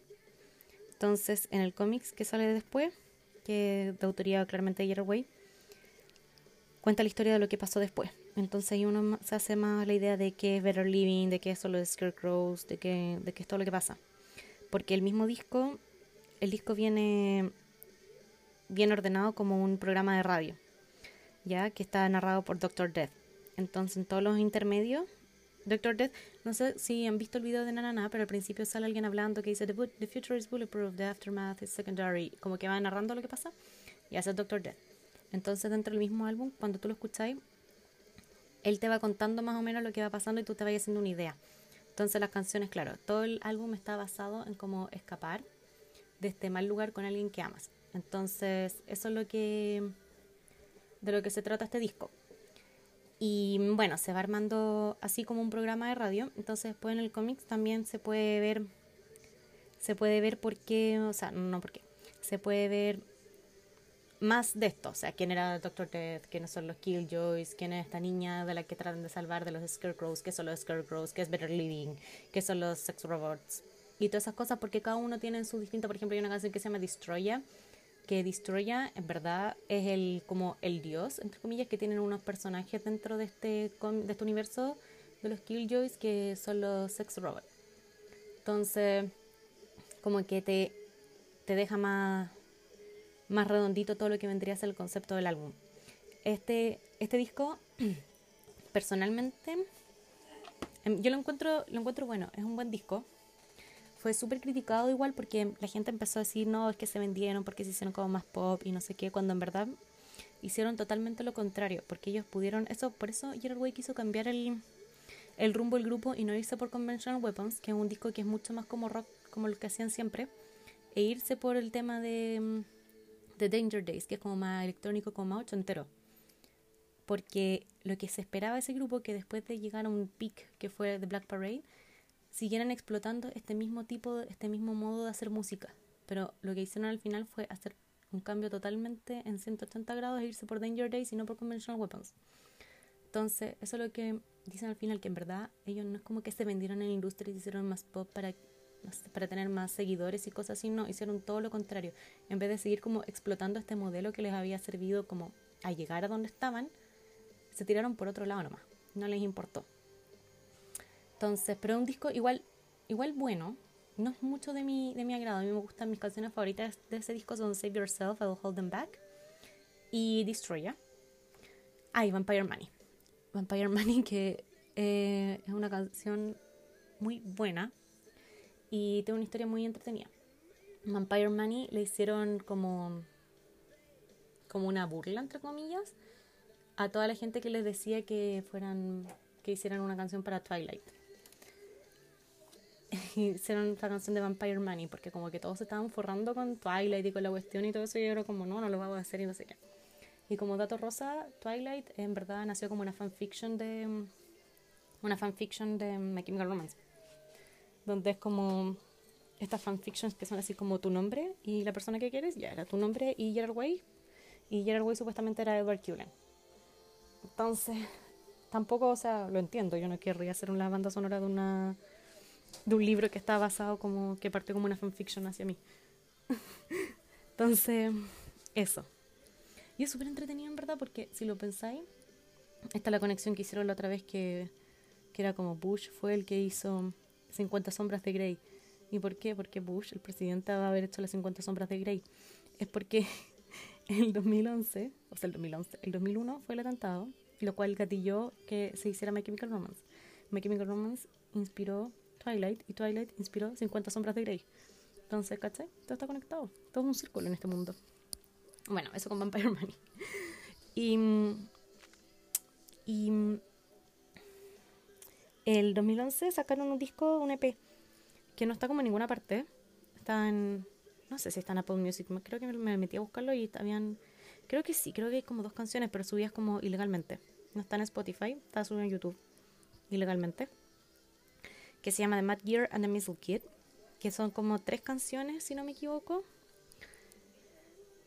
Entonces, en el cómics que sale después, que de autoría claramente de Way, cuenta la historia de lo que pasó después. Entonces ahí uno se hace más la idea de que es Better Living, de que es solo Scarecrows, de que, de que es todo lo que pasa. Porque el mismo disco, el disco viene bien ordenado como un programa de radio, ya que está narrado por Doctor Death. Entonces, en todos los intermedios, Doctor Death, no sé si han visto el video de Nanana, pero al principio sale alguien hablando que dice, the, future is bulletproof, the aftermath is secondary, como que va narrando lo que pasa, y hace Doctor Death. Entonces, dentro del mismo álbum, cuando tú lo escucháis, él te va contando más o menos lo que va pasando y tú te vas haciendo una idea. Entonces, las canciones, claro, todo el álbum está basado en cómo escapar de este mal lugar con alguien que amas. Entonces, eso es lo que de lo que se trata este disco. Y bueno, se va armando así como un programa de radio. Entonces después en el cómics también se puede ver, se puede ver por qué, o sea, no por qué, se puede ver más de esto. O sea, quién era Doctor Death, quiénes son los Killjoys, quién es esta niña de la que tratan de salvar de los Scarecrows, qué son los Scarecrows, qué es Better Living, qué son los Sex Robots. Y todas esas cosas porque cada uno tiene su distinto. Por ejemplo, hay una canción que se llama Destroya que Destroya en verdad es el como el dios, entre comillas, que tienen unos personajes dentro de este, de este universo de los Killjoys que son los sex robots. Entonces, como que te, te deja más, más redondito todo lo que vendría a ser el concepto del álbum. Este, este disco, [clears throat] personalmente, em, yo lo encuentro, lo encuentro bueno, es un buen disco. Fue súper criticado igual porque la gente empezó a decir, no, es que se vendieron, porque se hicieron como más pop y no sé qué, cuando en verdad hicieron totalmente lo contrario, porque ellos pudieron, eso por eso Gerard Way quiso cambiar el, el rumbo del grupo y no irse por Conventional Weapons, que es un disco que es mucho más como rock, como lo que hacían siempre, e irse por el tema de, mm, de Danger Days, que es como más electrónico, como más ochentero. Porque lo que se esperaba de ese grupo, que después de llegar a un peak que fue The Black Parade, siguieran explotando este mismo tipo, este mismo modo de hacer música. Pero lo que hicieron al final fue hacer un cambio totalmente en 180 grados e irse por Danger Days y no por Conventional Weapons. Entonces, eso es lo que dicen al final, que en verdad ellos no es como que se vendieron en la industria y hicieron más pop para, para tener más seguidores y cosas así, no, hicieron todo lo contrario. En vez de seguir como explotando este modelo que les había servido como a llegar a donde estaban, se tiraron por otro lado nomás, no les importó. Entonces, pero un disco igual, igual bueno, no es mucho de mi, de mi agrado, a mí me gustan mis canciones favoritas de ese disco son Save Yourself, I Will Hold Them Back y Destroyer. Ah, y Vampire Money. Vampire [laughs] Money, que eh, es una canción muy buena y tiene una historia muy entretenida. Vampire Money le hicieron como, como una burla, entre comillas, a toda la gente que les decía que fueran que hicieran una canción para Twilight. [laughs] hicieron esta canción de Vampire Money porque como que todos se estaban forrando con Twilight y con la cuestión y todo eso y yo era como no, no lo vamos a hacer y no sé qué. Y como dato rosa, Twilight en verdad nació como una fanfiction de. Una fanfiction de My Chemical Romance. Donde es como. Estas fanfictions que son así como tu nombre y la persona que quieres, ya era tu nombre y Gerard Way. Y Gerard Way supuestamente era Edward Cullen. Entonces, [laughs] tampoco, o sea, lo entiendo. Yo no querría hacer una banda sonora de una de un libro que está basado como que partió como una fanfiction hacia mí. [laughs] Entonces, eso. Y es súper entretenido en verdad porque si lo pensáis, esta es la conexión que hicieron la otra vez que, que era como Bush fue el que hizo 50 sombras de Grey. ¿Y por qué? Porque Bush, el presidente, va a haber hecho las 50 sombras de Grey. Es porque en [laughs] el 2011, o sea, el 2011, el 2001 fue el atentado, lo cual gatilló que se hiciera My Chemical Romance. My Chemical Romance inspiró Twilight y Twilight inspiró 50 sombras de Grey. Entonces, ¿cachai? Todo está conectado. Todo es un círculo en este mundo. Bueno, eso con Vampire Money. Y, y el 2011 sacaron un disco, un EP, que no está como en ninguna parte. Está en, no sé si está en Apple Music, creo que me metí a buscarlo y habían, creo que sí, creo que hay como dos canciones, pero subidas como ilegalmente. No está en Spotify, está subido en YouTube ilegalmente. Que se llama The Mad Gear and the Missile Kid, que son como tres canciones, si no me equivoco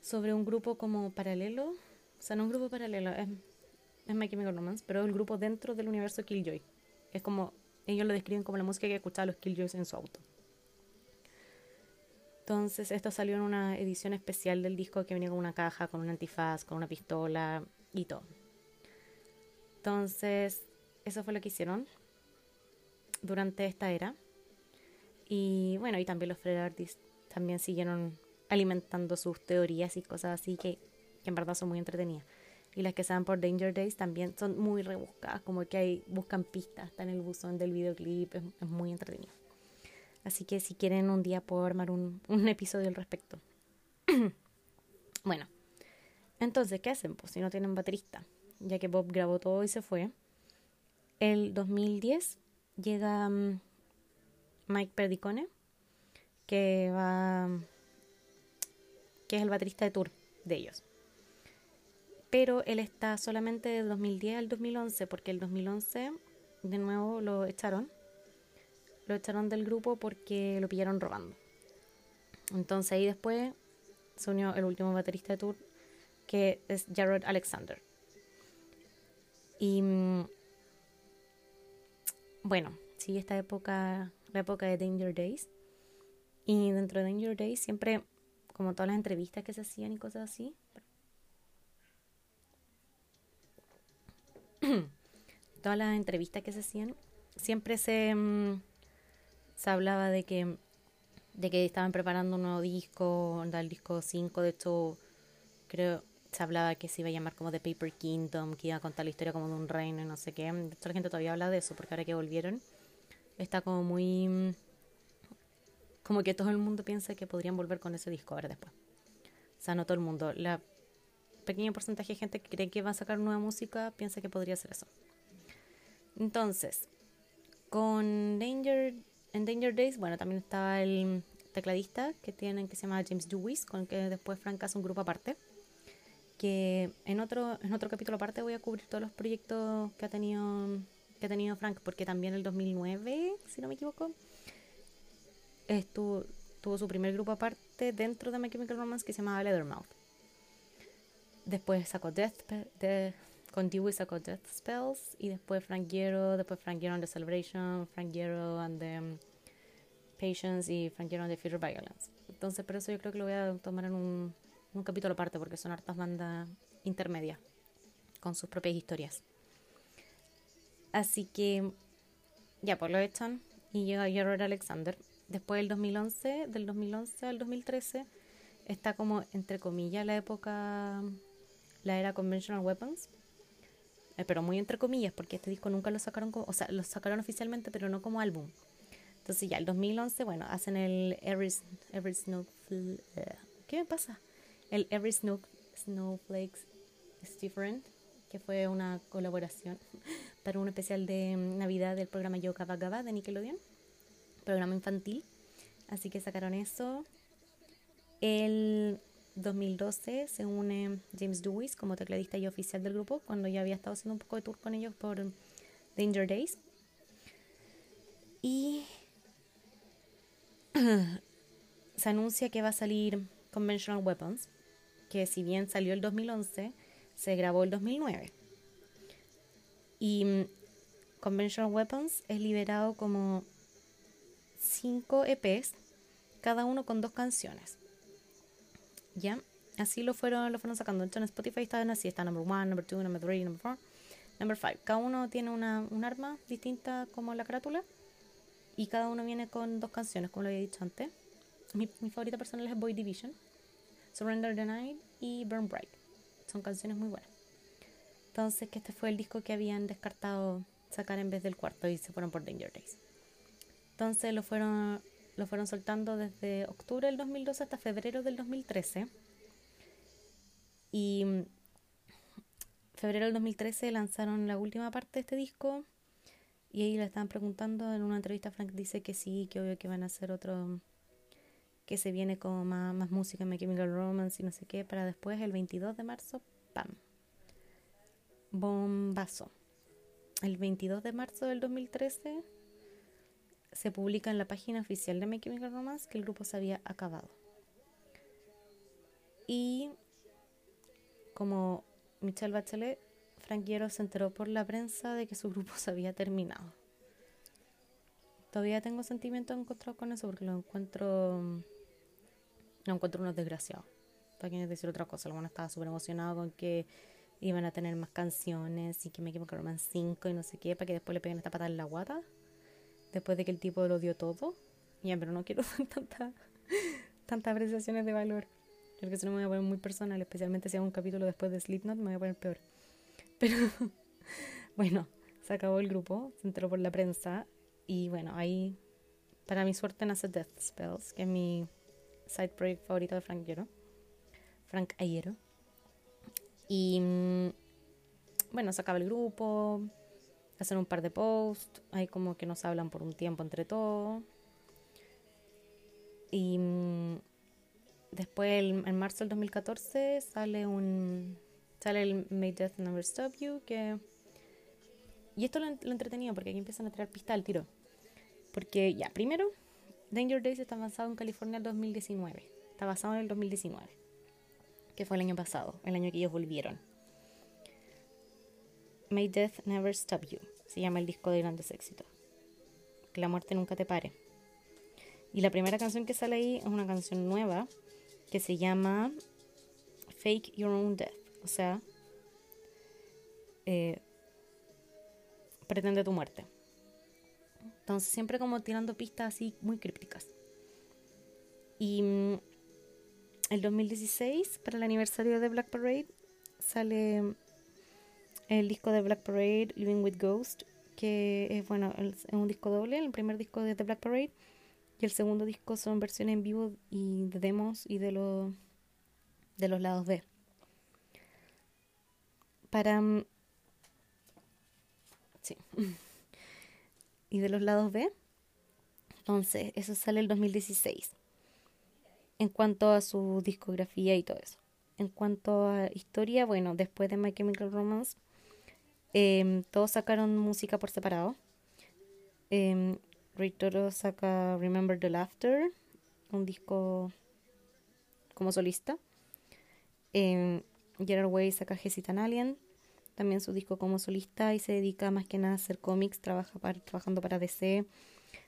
sobre un grupo como paralelo, o sea, no un grupo paralelo, es, es My Chemical Romance, pero el grupo dentro del universo Killjoy. Es como, ellos lo describen como la música que escuchaban los Killjoys en su auto. Entonces, esto salió en una edición especial del disco que venía con una caja, con un antifaz, con una pistola y todo. Entonces, eso fue lo que hicieron durante esta era. Y bueno, y también los Fred Artists también siguieron alimentando sus teorías y cosas así que, en verdad son muy entretenidas. Y las que se dan por Danger Days también son muy rebuscadas, como que hay, buscan pistas, está en el buzón del videoclip, es, muy entretenido. Así que si quieren un día puedo armar un, un episodio al respecto. [clears throat] bueno, entonces, ¿qué hacen? Pues si no tienen baterista, ya que Bob grabó todo y se fue. El 2010 llega mm, Mike Perdicone, que va que es el baterista de tour de ellos. Pero él está solamente del 2010 al 2011, porque el 2011 de nuevo lo echaron. Lo echaron del grupo porque lo pillaron robando. Entonces ahí después se unió el último baterista de tour, que es Jared Alexander. Y mm, bueno, sigue esta época, la época de Danger Days. Y dentro de Danger Days siempre como todas las entrevistas que se hacían y cosas así. [clears throat] todas las entrevistas que se hacían, siempre se, mm, se hablaba de que de que estaban preparando un nuevo disco, el disco 5, de hecho, creo, se hablaba que se iba a llamar como The Paper Kingdom, que iba a contar la historia como de un reino y no sé qué. De hecho, la gente todavía habla de eso, porque ahora que volvieron, está como muy... Como que todo el mundo piensa que podrían volver con ese disco ahora después. O sea, no todo el mundo. La pequeño porcentaje de gente que cree que va a sacar nueva música piensa que podría ser eso. Entonces, con Danger, en Danger Days, bueno, también estaba el tecladista que tienen que se llama James Dewis, con el que después Frank hace un grupo aparte. Que en otro, en otro capítulo aparte voy a cubrir todos los proyectos que ha tenido que ha tenido Frank, porque también el 2009, si no me equivoco, estuvo, tuvo su primer grupo aparte dentro de My Chemical Romance que se llamaba Leathermouth. Después sacó Death, de, con Dewey sacó Death Spells y después Frank Gero, después Frank Gero and the Celebration, Frank Gero and the um, Patience y Frank Gero and the Future Violence. Entonces, por eso yo creo que lo voy a tomar en un, un capítulo aparte porque son hartas bandas intermedias con sus propias historias. Así que ya pues lo echan y llega Gerard Alexander. Después del 2011, del 2011 al 2013, está como entre comillas la época, la era Conventional Weapons. Eh, pero muy entre comillas, porque este disco nunca lo sacaron, o sea, lo sacaron oficialmente, pero no como álbum. Entonces ya el 2011, bueno, hacen el Every, Every Snowflake, eh, ¿qué me pasa? El Every Snow, Snowflakes is Different, que fue una colaboración [laughs] para un especial de mm, Navidad del programa Yo Gaba Gaba de Nickelodeon, programa infantil. Así que sacaron eso. El 2012 se une James Dewis como tecladista y oficial del grupo, cuando ya había estado haciendo un poco de tour con ellos por Danger Days. Y [clears throat] se anuncia que va a salir Conventional Weapons, que si bien salió el 2011, se grabó el 2009. Y mm, Conventional Weapons es liberado como 5 EPs, cada uno con dos canciones. ¿Ya? Así lo fueron, lo fueron sacando. en Spotify están así, está number 1, number 2, number 3, number 4, number 5. Cada uno tiene una, un arma distinta como la carátula. Y cada uno viene con dos canciones, como lo había dicho antes. Mi, mi favorita personal es Boy Division, Surrender the Night y Burn Bright. Son canciones muy buenas. Entonces, que este fue el disco que habían descartado sacar en vez del cuarto y se fueron por Danger Days. Entonces lo fueron, lo fueron soltando desde octubre del 2012 hasta febrero del 2013. Y mm, febrero del 2013 lanzaron la última parte de este disco y ahí le estaban preguntando en una entrevista Frank dice que sí, que obvio que van a hacer otro que se viene como más, más música My Chemical Romance y no sé qué para después el 22 de marzo, pam, bombazo. El 22 de marzo del 2013 se publica en la página oficial de My Chemical Romance que el grupo se había acabado. Y como Michelle Bachelet, Frank se enteró por la prensa de que su grupo se había terminado. Todavía tengo sentimientos encontrados con eso porque lo encuentro. Lo encuentro unos desgraciados. Para quienes decir otra cosa, bueno estaba súper emocionado con que iban a tener más canciones y que me equivoco más 5 y no sé qué, para que después le peguen esta patada en la guata, después de que el tipo lo dio todo. Ya, pero no quiero [laughs] tantas tantas apreciaciones de valor, porque si no me voy a poner muy personal, especialmente si hago un capítulo después de Slipknot, me voy a poner peor. Pero [laughs] bueno, se acabó el grupo, se enteró por la prensa y bueno, ahí para mi suerte nace Death Spells, que es mi side project favorito de Frank Ayero. Frank Ayero. Y mm, bueno, se acaba el grupo, hacen un par de posts, hay como que nos hablan por un tiempo entre todos. Y mm, después, en marzo del 2014, sale un sale el May Death Never Stop You, que... Y esto lo, lo entretenido porque aquí empiezan a tirar pista al tiro. Porque ya, primero, Danger Days está basado en California el 2019. Está basado en el 2019 que fue el año pasado, el año que ellos volvieron. May Death Never Stop You, se llama el disco de grandes éxitos. Que la muerte nunca te pare. Y la primera canción que sale ahí es una canción nueva que se llama Fake Your Own Death, o sea, eh, pretende tu muerte. Entonces siempre como tirando pistas así muy crípticas. Y mm, el 2016, para el aniversario de Black Parade, sale el disco de Black Parade, Living with Ghost, que es bueno, es un disco doble, el primer disco de The Black Parade y el segundo disco son versiones en vivo y de demos y de los de los lados B. Para mm, sí. [laughs] y de los lados B. Entonces, eso sale el 2016. En cuanto a su discografía y todo eso. En cuanto a historia, bueno, después de My Chemical Romance, eh, todos sacaron música por separado. Eh, Toro saca Remember the Laughter, un disco como solista. Eh, Gerard Way saca Hesitant Alien, también su disco como solista y se dedica más que nada a hacer cómics, trabaja trabajando para DC,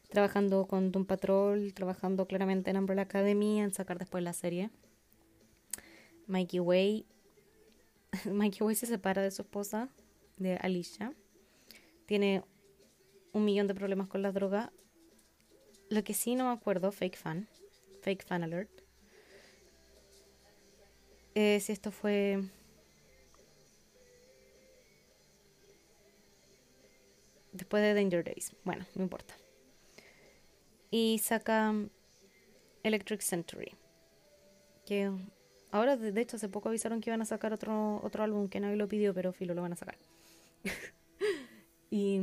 trabajando con Doom Patrol, trabajando claramente en Umbrella Academy, en sacar después la serie. Mikey Way, [laughs] Mikey Way se separa de su esposa, de Alicia. Tiene un millón de problemas con la droga. Lo que sí no me acuerdo, fake fan, fake fan alert, eh, si esto fue después de Danger Days. Bueno, no importa. Y saca Electric Century. Que ahora, de hecho, hace poco avisaron que iban a sacar otro, otro álbum que nadie lo pidió, pero filo, lo van a sacar. [laughs] y,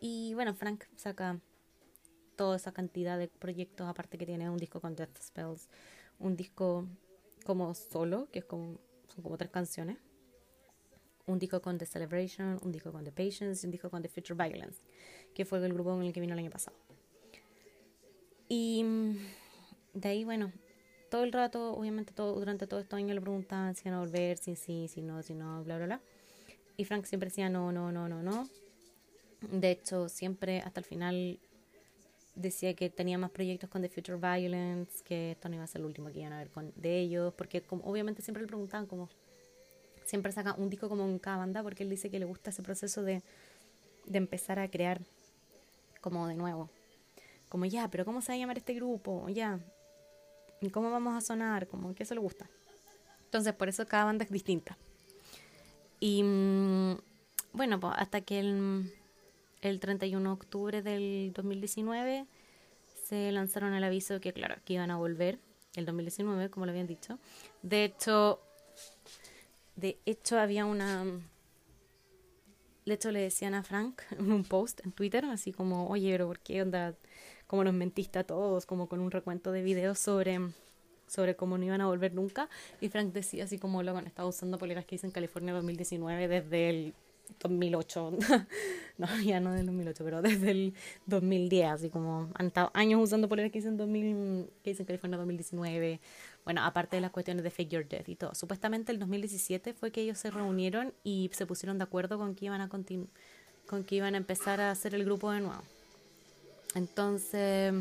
y bueno, Frank saca toda esa cantidad de proyectos, aparte que tiene un disco con Death Spells, un disco como solo, que es como, son como tres canciones un disco con The Celebration, un disco con The Patience y un disco con The Future Violence, que fue el grupo con el que vino el año pasado. Y mm, de ahí, bueno, todo el rato, obviamente todo, durante todo este año le preguntaban si iban a volver, si sí, si no, si no, bla, bla, bla. Y Frank siempre decía no, no, no, no, no. De hecho, siempre hasta el final decía que tenía más proyectos con The Future Violence, que esto no iba a ser el último que iban a ver con, de ellos, porque como, obviamente siempre le preguntaban como siempre saca un disco como en cada banda porque él dice que le gusta ese proceso de, de empezar a crear como de nuevo. Como ya, pero ¿cómo se va a llamar este grupo? Ya, ¿y cómo vamos a sonar? Como que eso le gusta. Entonces, por eso cada banda es distinta. Y mm, bueno, pues hasta que el, el 31 de octubre del 2019 se lanzaron el aviso que, claro, que iban a volver el 2019, como lo habían dicho. De hecho, de hecho, había una... De hecho, le decían a Frank [laughs] en un post en Twitter, así como, oye, pero ¿por qué onda? Como nos mentiste a todos, como con un recuento de videos sobre, sobre cómo no iban a volver nunca. Y Frank decía así como, lo han estado usando poleras que hice en California 2019 desde el 2008, [laughs] no, ya no del 2008, pero desde el 2010, así como han estado años usando poleras que hice en, 2000, que hice en California 2019, bueno, aparte de las cuestiones de Fake Your Death y todo. Supuestamente el 2017 fue que ellos se reunieron y se pusieron de acuerdo con que iban a con que iban a empezar a hacer el grupo de nuevo. Entonces,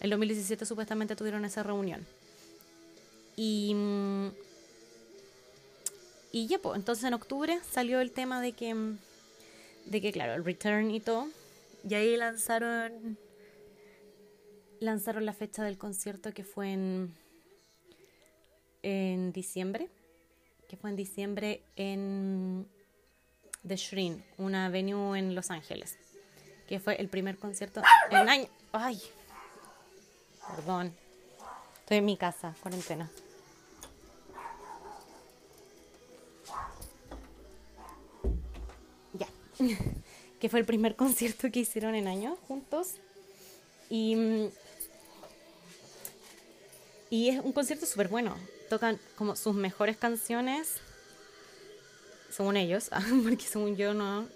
el 2017 supuestamente tuvieron esa reunión. Y y ya, pues, entonces en octubre salió el tema de que de que claro, el return y todo. Y ahí lanzaron lanzaron la fecha del concierto que fue en en diciembre, que fue en diciembre en The Shrine, una venue en Los Ángeles, que fue el primer concierto en año. Ay, perdón, estoy en mi casa, cuarentena. [laughs] que fue el primer [laughs] concierto que hicieron en años juntos. Y, y es un concierto súper bueno tocan como sus mejores canciones, según ellos, [laughs] porque según yo no,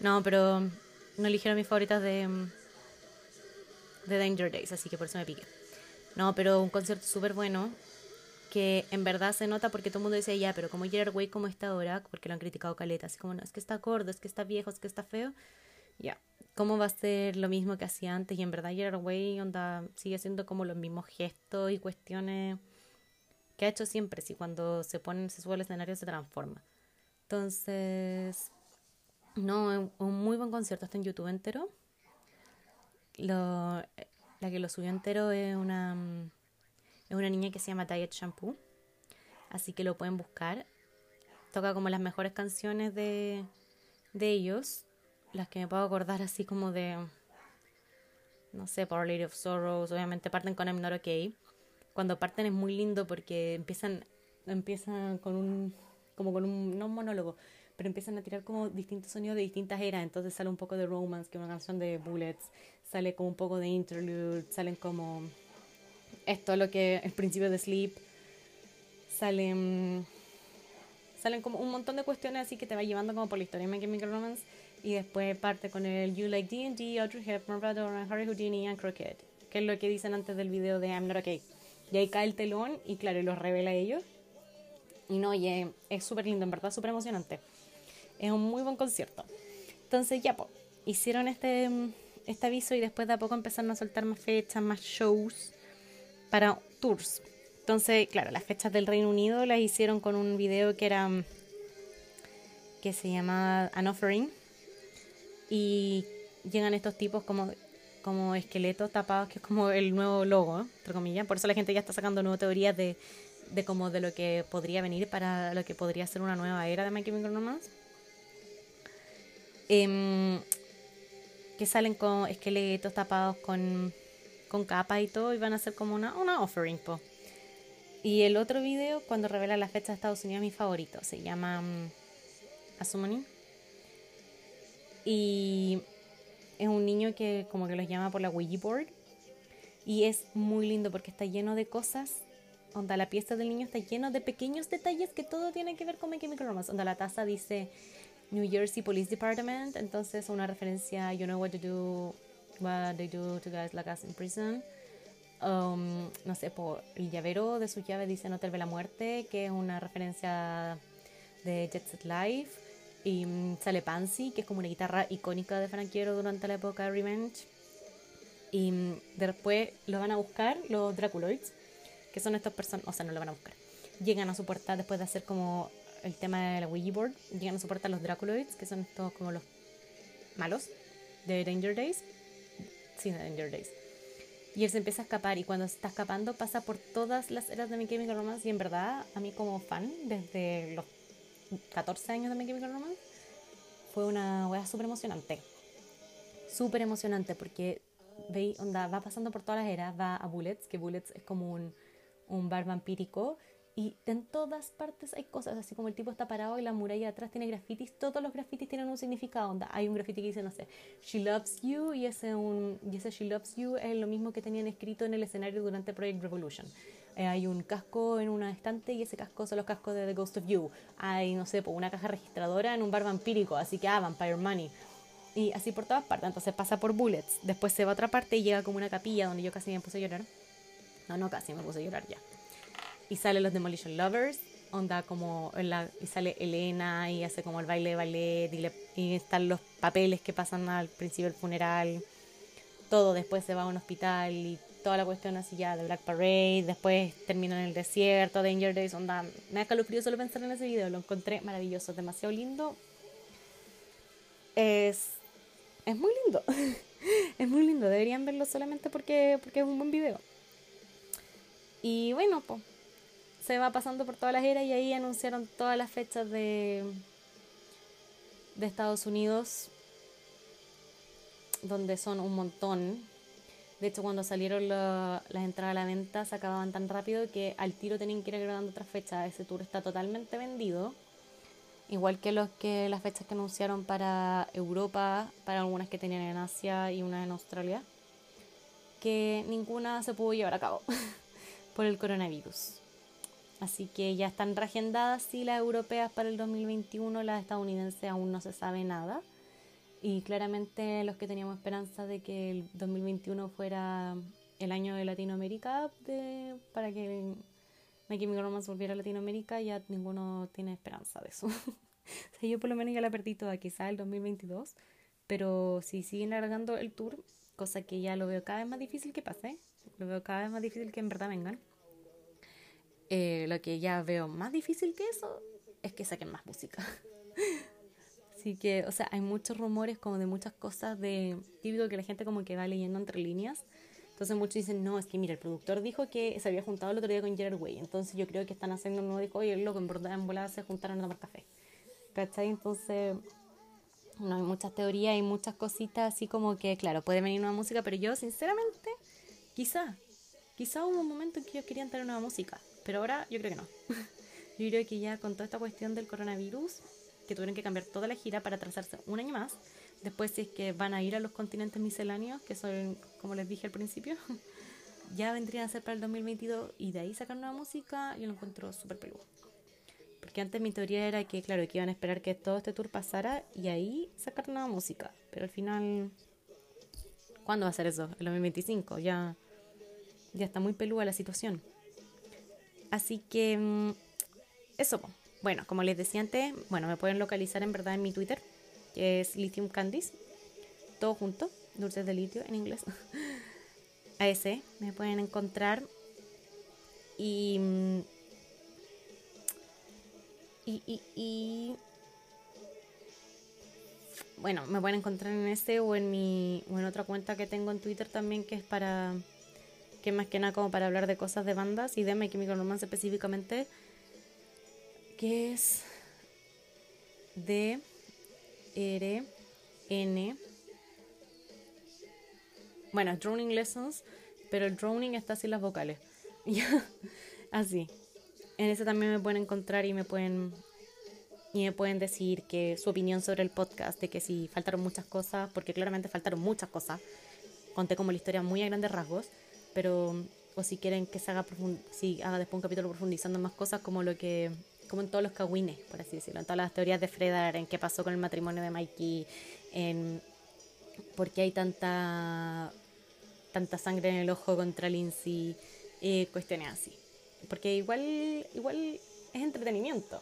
no, pero no eligieron mis favoritas de, de Danger Days, así que por eso me piqué. No, pero un concierto súper bueno, que en verdad se nota porque todo el mundo dice, ya, pero como Gerard Way como está ahora, porque lo han criticado caleta, así como, no, es que está gordo, es que está viejo, es que está feo, ya, ¿cómo va a ser lo mismo que hacía antes? Y en verdad Gerard Way onda, sigue siendo como los mismos gestos y cuestiones que ha hecho siempre, si cuando se pone, se sube al escenario se transforma. Entonces, no, un muy buen concierto, está en YouTube entero. Lo, la que lo subió entero es una, mm, es una niña que se llama Diet Shampoo. Así que lo pueden buscar. Toca como las mejores canciones de, de ellos. Las que me puedo acordar así como de... No sé, Power Lady of Sorrows. Obviamente parten con I'm Not Okay. Cuando parten es muy lindo porque empiezan, empiezan con un... Como con un... No un monólogo pero empiezan a tirar como distintos sonidos de distintas eras. Entonces sale un poco de Romance, que es una canción de Bullets, sale como un poco de Interlude, salen como esto, lo que el principio de Sleep, salen, salen como un montón de cuestiones así que te va llevando como por la historia de My Chemical Romance. Y después parte con el You Like D&D, Audrey Hepburn, Harry Houdini and Crockett, que es lo que dicen antes del video de I'm Not Okay. Y ahí cae el telón y claro, y los revela a ellos. Y no, oye, es súper lindo, en verdad, súper emocionante. Es un muy buen concierto. Entonces ya, pues, hicieron este, este aviso y después de a poco empezaron a soltar más fechas, más shows para tours. Entonces, claro, las fechas del Reino Unido las hicieron con un video que era que se llama An Offering y llegan estos tipos como como esqueletos tapados que es como el nuevo logo, entre comillas. Por eso la gente ya está sacando nuevas teorías de, de como de lo que podría venir para lo que podría ser una nueva era de My Chemical Romance. Em, que salen con esqueletos tapados con, con capa y todo y van a ser como una, una offering. Po. Y el otro video, cuando revela la fecha de Estados Unidos, mi favorito, se llama um, Asumani. Y es un niño que como que los llama por la Ouija board. Y es muy lindo porque está lleno de cosas. Onda, la pieza del niño está lleno de pequeños detalles que todo tiene que ver con My Romance. Onda, la taza dice New Jersey Police Department, entonces una referencia You know what to do, what they do to guys like us in prison. Um, no sé, por el llavero de su llave dice No te ve la muerte, que es una referencia de Jet Set Life. Y um, sale Pansy, que es como una guitarra icónica de Franquiero durante la época de Revenge. Y um, después lo van a buscar los Draculoids, que son estas personas, o sea, no lo van a buscar. Llegan a su puerta después de hacer como el tema de la Ouija board, llegan a soportar los Draculoids, que son estos como los malos de Danger Days. Y él se empieza a escapar y cuando está escapando pasa por todas las eras de My Chemical Romance y en verdad a mí como fan desde los 14 años de My Chemical Romance fue una wea súper emocionante. Súper emocionante porque veis, onda, va pasando por todas las eras, va a Bullets, que Bullets es como un, un bar vampírico y en todas partes hay cosas, así como el tipo está parado y la muralla atrás tiene grafitis, todos los grafitis tienen un significado. Onda. Hay un grafiti que dice, no sé, She Loves You y ese, un, y ese She Loves You es lo mismo que tenían escrito en el escenario durante Project Revolution. Eh, hay un casco en una estante y ese casco son los cascos de The Ghost of You. Hay, no sé, una caja registradora en un bar vampírico, así que, ah, Vampire Money. Y así por todas partes. Entonces pasa por Bullets, después se va a otra parte y llega como una capilla donde yo casi me puse a llorar. No, no, casi me puse a llorar ya y sale los Demolition Lovers, onda como y sale Elena y hace como el baile de ballet y, están los papeles que pasan al principio del funeral, todo después se va a un hospital y toda la cuestión así ya de Black Parade, después termina en el desierto, Danger Days, onda, me da calofrío solo pensar en ese video, lo encontré maravilloso, demasiado lindo. Es, es muy lindo, [laughs] es muy lindo, deberían verlo solamente porque, porque es un buen video. Y bueno, pues se va pasando por todas las eras y ahí anunciaron todas las fechas de, de Estados Unidos, donde son un montón. De hecho, cuando salieron las entradas a la venta se acababan tan rápido que al tiro tenían que ir agregando otras fechas. Ese tour está totalmente vendido. Igual que los que las fechas que anunciaron para Europa, para algunas que tenían en Asia y una en Australia, que ninguna se pudo llevar a cabo [laughs] por el coronavirus. Así que ya están reagendadas sí las europeas para el 2021, las estadounidenses aún no se sabe nada. Y claramente los que teníamos esperanza de que el 2021 fuera el año de Latinoamérica para que My Chemical Romance volviera a Latinoamérica, ya ninguno tiene esperanza de eso. [laughs] o sea, yo por lo menos ya la perdí toda, quizá el 2022. Pero si siguen alargando el tour, cosa que ya lo veo cada vez más difícil que pase, lo veo cada vez más difícil que en verdad vengan eh, lo que ya veo más difícil que eso es que saquen más música. [laughs] Así que, o sea, hay muchos rumores como de muchas cosas de típico que la gente como que va leyendo entre líneas, Entonces muchos dicen, no, es que mira, el productor dijo que se había juntado el otro día con Gerard Way. Entonces yo creo que están haciendo un nuevo disco el loco en verdad en volada se juntaron a tomar café. ¿Cachai? Entonces, no hay muchas teorías y muchas cositas así como que, claro, puede venir nueva música, pero yo sinceramente, quizá, quizá hubo un momento en que ellos querían tener nueva música, pero ahora yo creo que no. [laughs] yo creo que ya con toda esta cuestión del coronavirus, que tuvieron que cambiar toda la gira para trazarse un año más, Después, si es que van a ir a los continentes misceláneos, que son, como les dije al principio, [laughs] ya vendrían a ser para el 2022 y de ahí sacar nueva música, yo lo encuentro súper peludo. Porque antes mi teoría era que, claro, que iban a esperar que todo este tour pasara y ahí sacar nueva música. Pero al final, ¿cuándo va a ser eso? El 2025. Ya, ya está muy peluda la situación. Así que, mm, eso. Bueno, como les decía antes, bueno, me pueden localizar en verdad en mi Twitter, que es Lithium Candies, todo junto, dulces de litio en inglés. [laughs] A ese me pueden encontrar y, y, y, bueno, me pueden encontrar en este o en mi o en otra cuenta que tengo en Twitter también que es para que más que nada como para hablar de cosas de bandas y de My Chemical Romance específicamente que es de R, N. Bueno, Droning Lessons, pero el droning está sin las vocales. [laughs] Así. En ese también me pueden encontrar y me pueden y me pueden decir que su opinión sobre el podcast, de que si faltaron muchas cosas, porque claramente faltaron muchas cosas. Conté como la historia muy a grandes rasgos, pero o si quieren que se haga si haga después un capítulo profundizando más cosas como lo que como en todos los cagüines, por así decirlo, en todas las teorías de Fredar, en qué pasó con el matrimonio de Mikey, en por qué hay tanta, tanta sangre en el ojo contra Lindsay, eh, cuestiones así. Porque igual, igual es entretenimiento.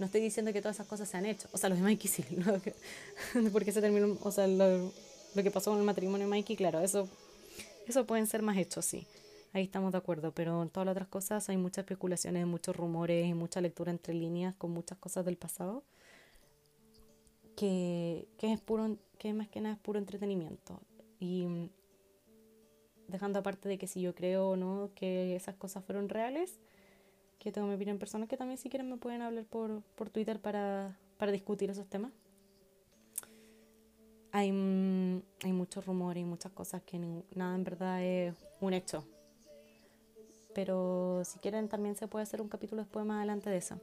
No estoy diciendo que todas esas cosas se han hecho. O sea, los de Mikey sí, [laughs] ¿no? porque se terminó, o sea, lo, lo, que pasó con el matrimonio de Mikey, claro, eso, eso pueden ser más hechos, sí ahí estamos de acuerdo, pero en todas las otras cosas hay muchas especulaciones, muchos rumores y mucha lectura entre líneas con muchas cosas del pasado que, que es puro, que más que nada es puro entretenimiento. Y mm, dejando aparte de que si yo creo o no que esas cosas fueron reales, que tengo mi opinión personal, que también si quieren me pueden hablar por, por Twitter para, para discutir esos temas. Hay, mm, hay muchos rumores y muchas cosas que nada en verdad es un hecho pero si quieren también se puede hacer un capítulo después más adelante de eso.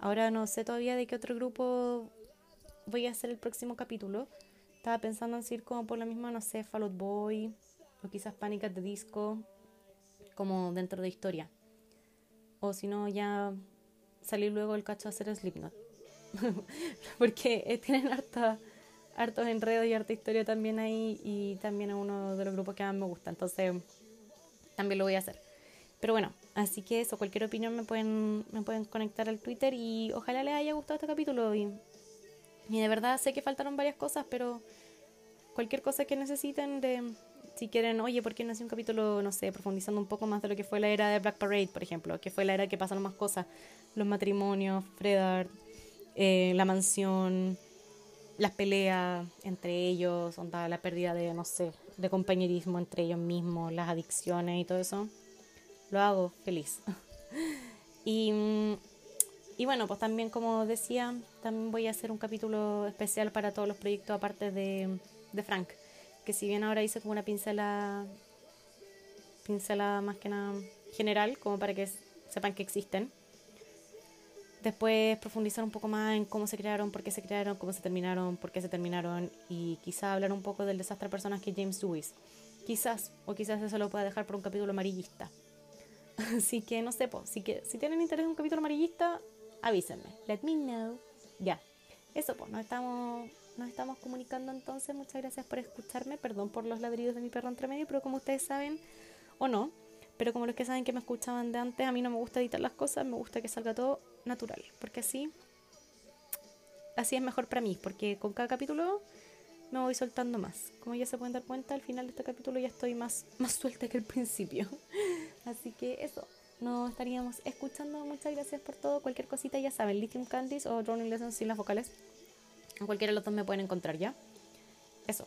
Ahora no sé todavía de qué otro grupo voy a hacer el próximo capítulo. Estaba pensando en ir como por la misma, no sé, Fall Out Boy o quizás Pánicas de Disco, como dentro de historia. O si no, ya salir luego el cacho a hacer Slipknot. [laughs] Porque tienen harta, hartos enredos y harta historia también ahí y también es uno de los grupos que más me gusta. Entonces, también lo voy a hacer. Pero bueno, así que eso, cualquier opinión me pueden, me pueden conectar al Twitter y ojalá les haya gustado este capítulo. Y, y de verdad sé que faltaron varias cosas, pero cualquier cosa que necesiten de... Si quieren, oye, ¿por qué no hace un capítulo, no sé, profundizando un poco más de lo que fue la era de Black Parade, por ejemplo? Que fue la era que pasaron más cosas. Los matrimonios, Fredard, eh, la mansión, las peleas entre ellos, onda, la pérdida de, no sé, de compañerismo entre ellos mismos, las adicciones y todo eso lo hago feliz. [laughs] y, y bueno, pues también como decía, también voy a hacer un capítulo especial para todos los proyectos aparte de, de Frank, que si bien ahora hice como una pincela, pincela más que nada general, como para que sepan que existen. Después profundizar un poco más en cómo se crearon, por qué se crearon, cómo se terminaron, por qué se terminaron y quizá hablar un poco del desastre de personas que James Lewis. Quizás, o quizás eso lo pueda dejar por un capítulo amarillista. [laughs] Así que no sé, si, que, si tienen interés en un capítulo amarillista, avísenme. Let me know. Ya. Eso, pues, nos estamos, nos estamos comunicando entonces. Muchas gracias por escucharme. Perdón por los ladridos de mi perro entre medio, pero como ustedes saben, o no, pero como los que saben que me escuchaban de antes, a mí no me gusta editar las cosas, me gusta que salga todo natural. Porque así, así es mejor para mí, porque con cada capítulo me voy soltando más. Como ya se pueden dar cuenta, al final de este capítulo ya estoy más, [laughs] más suelta que al principio. Así que eso, nos estaríamos escuchando. Muchas gracias por todo. Cualquier cosita ya saben, Lithium Candies o Drowning Lessons sin las vocales. En cualquiera de los dos me pueden encontrar ya. Eso,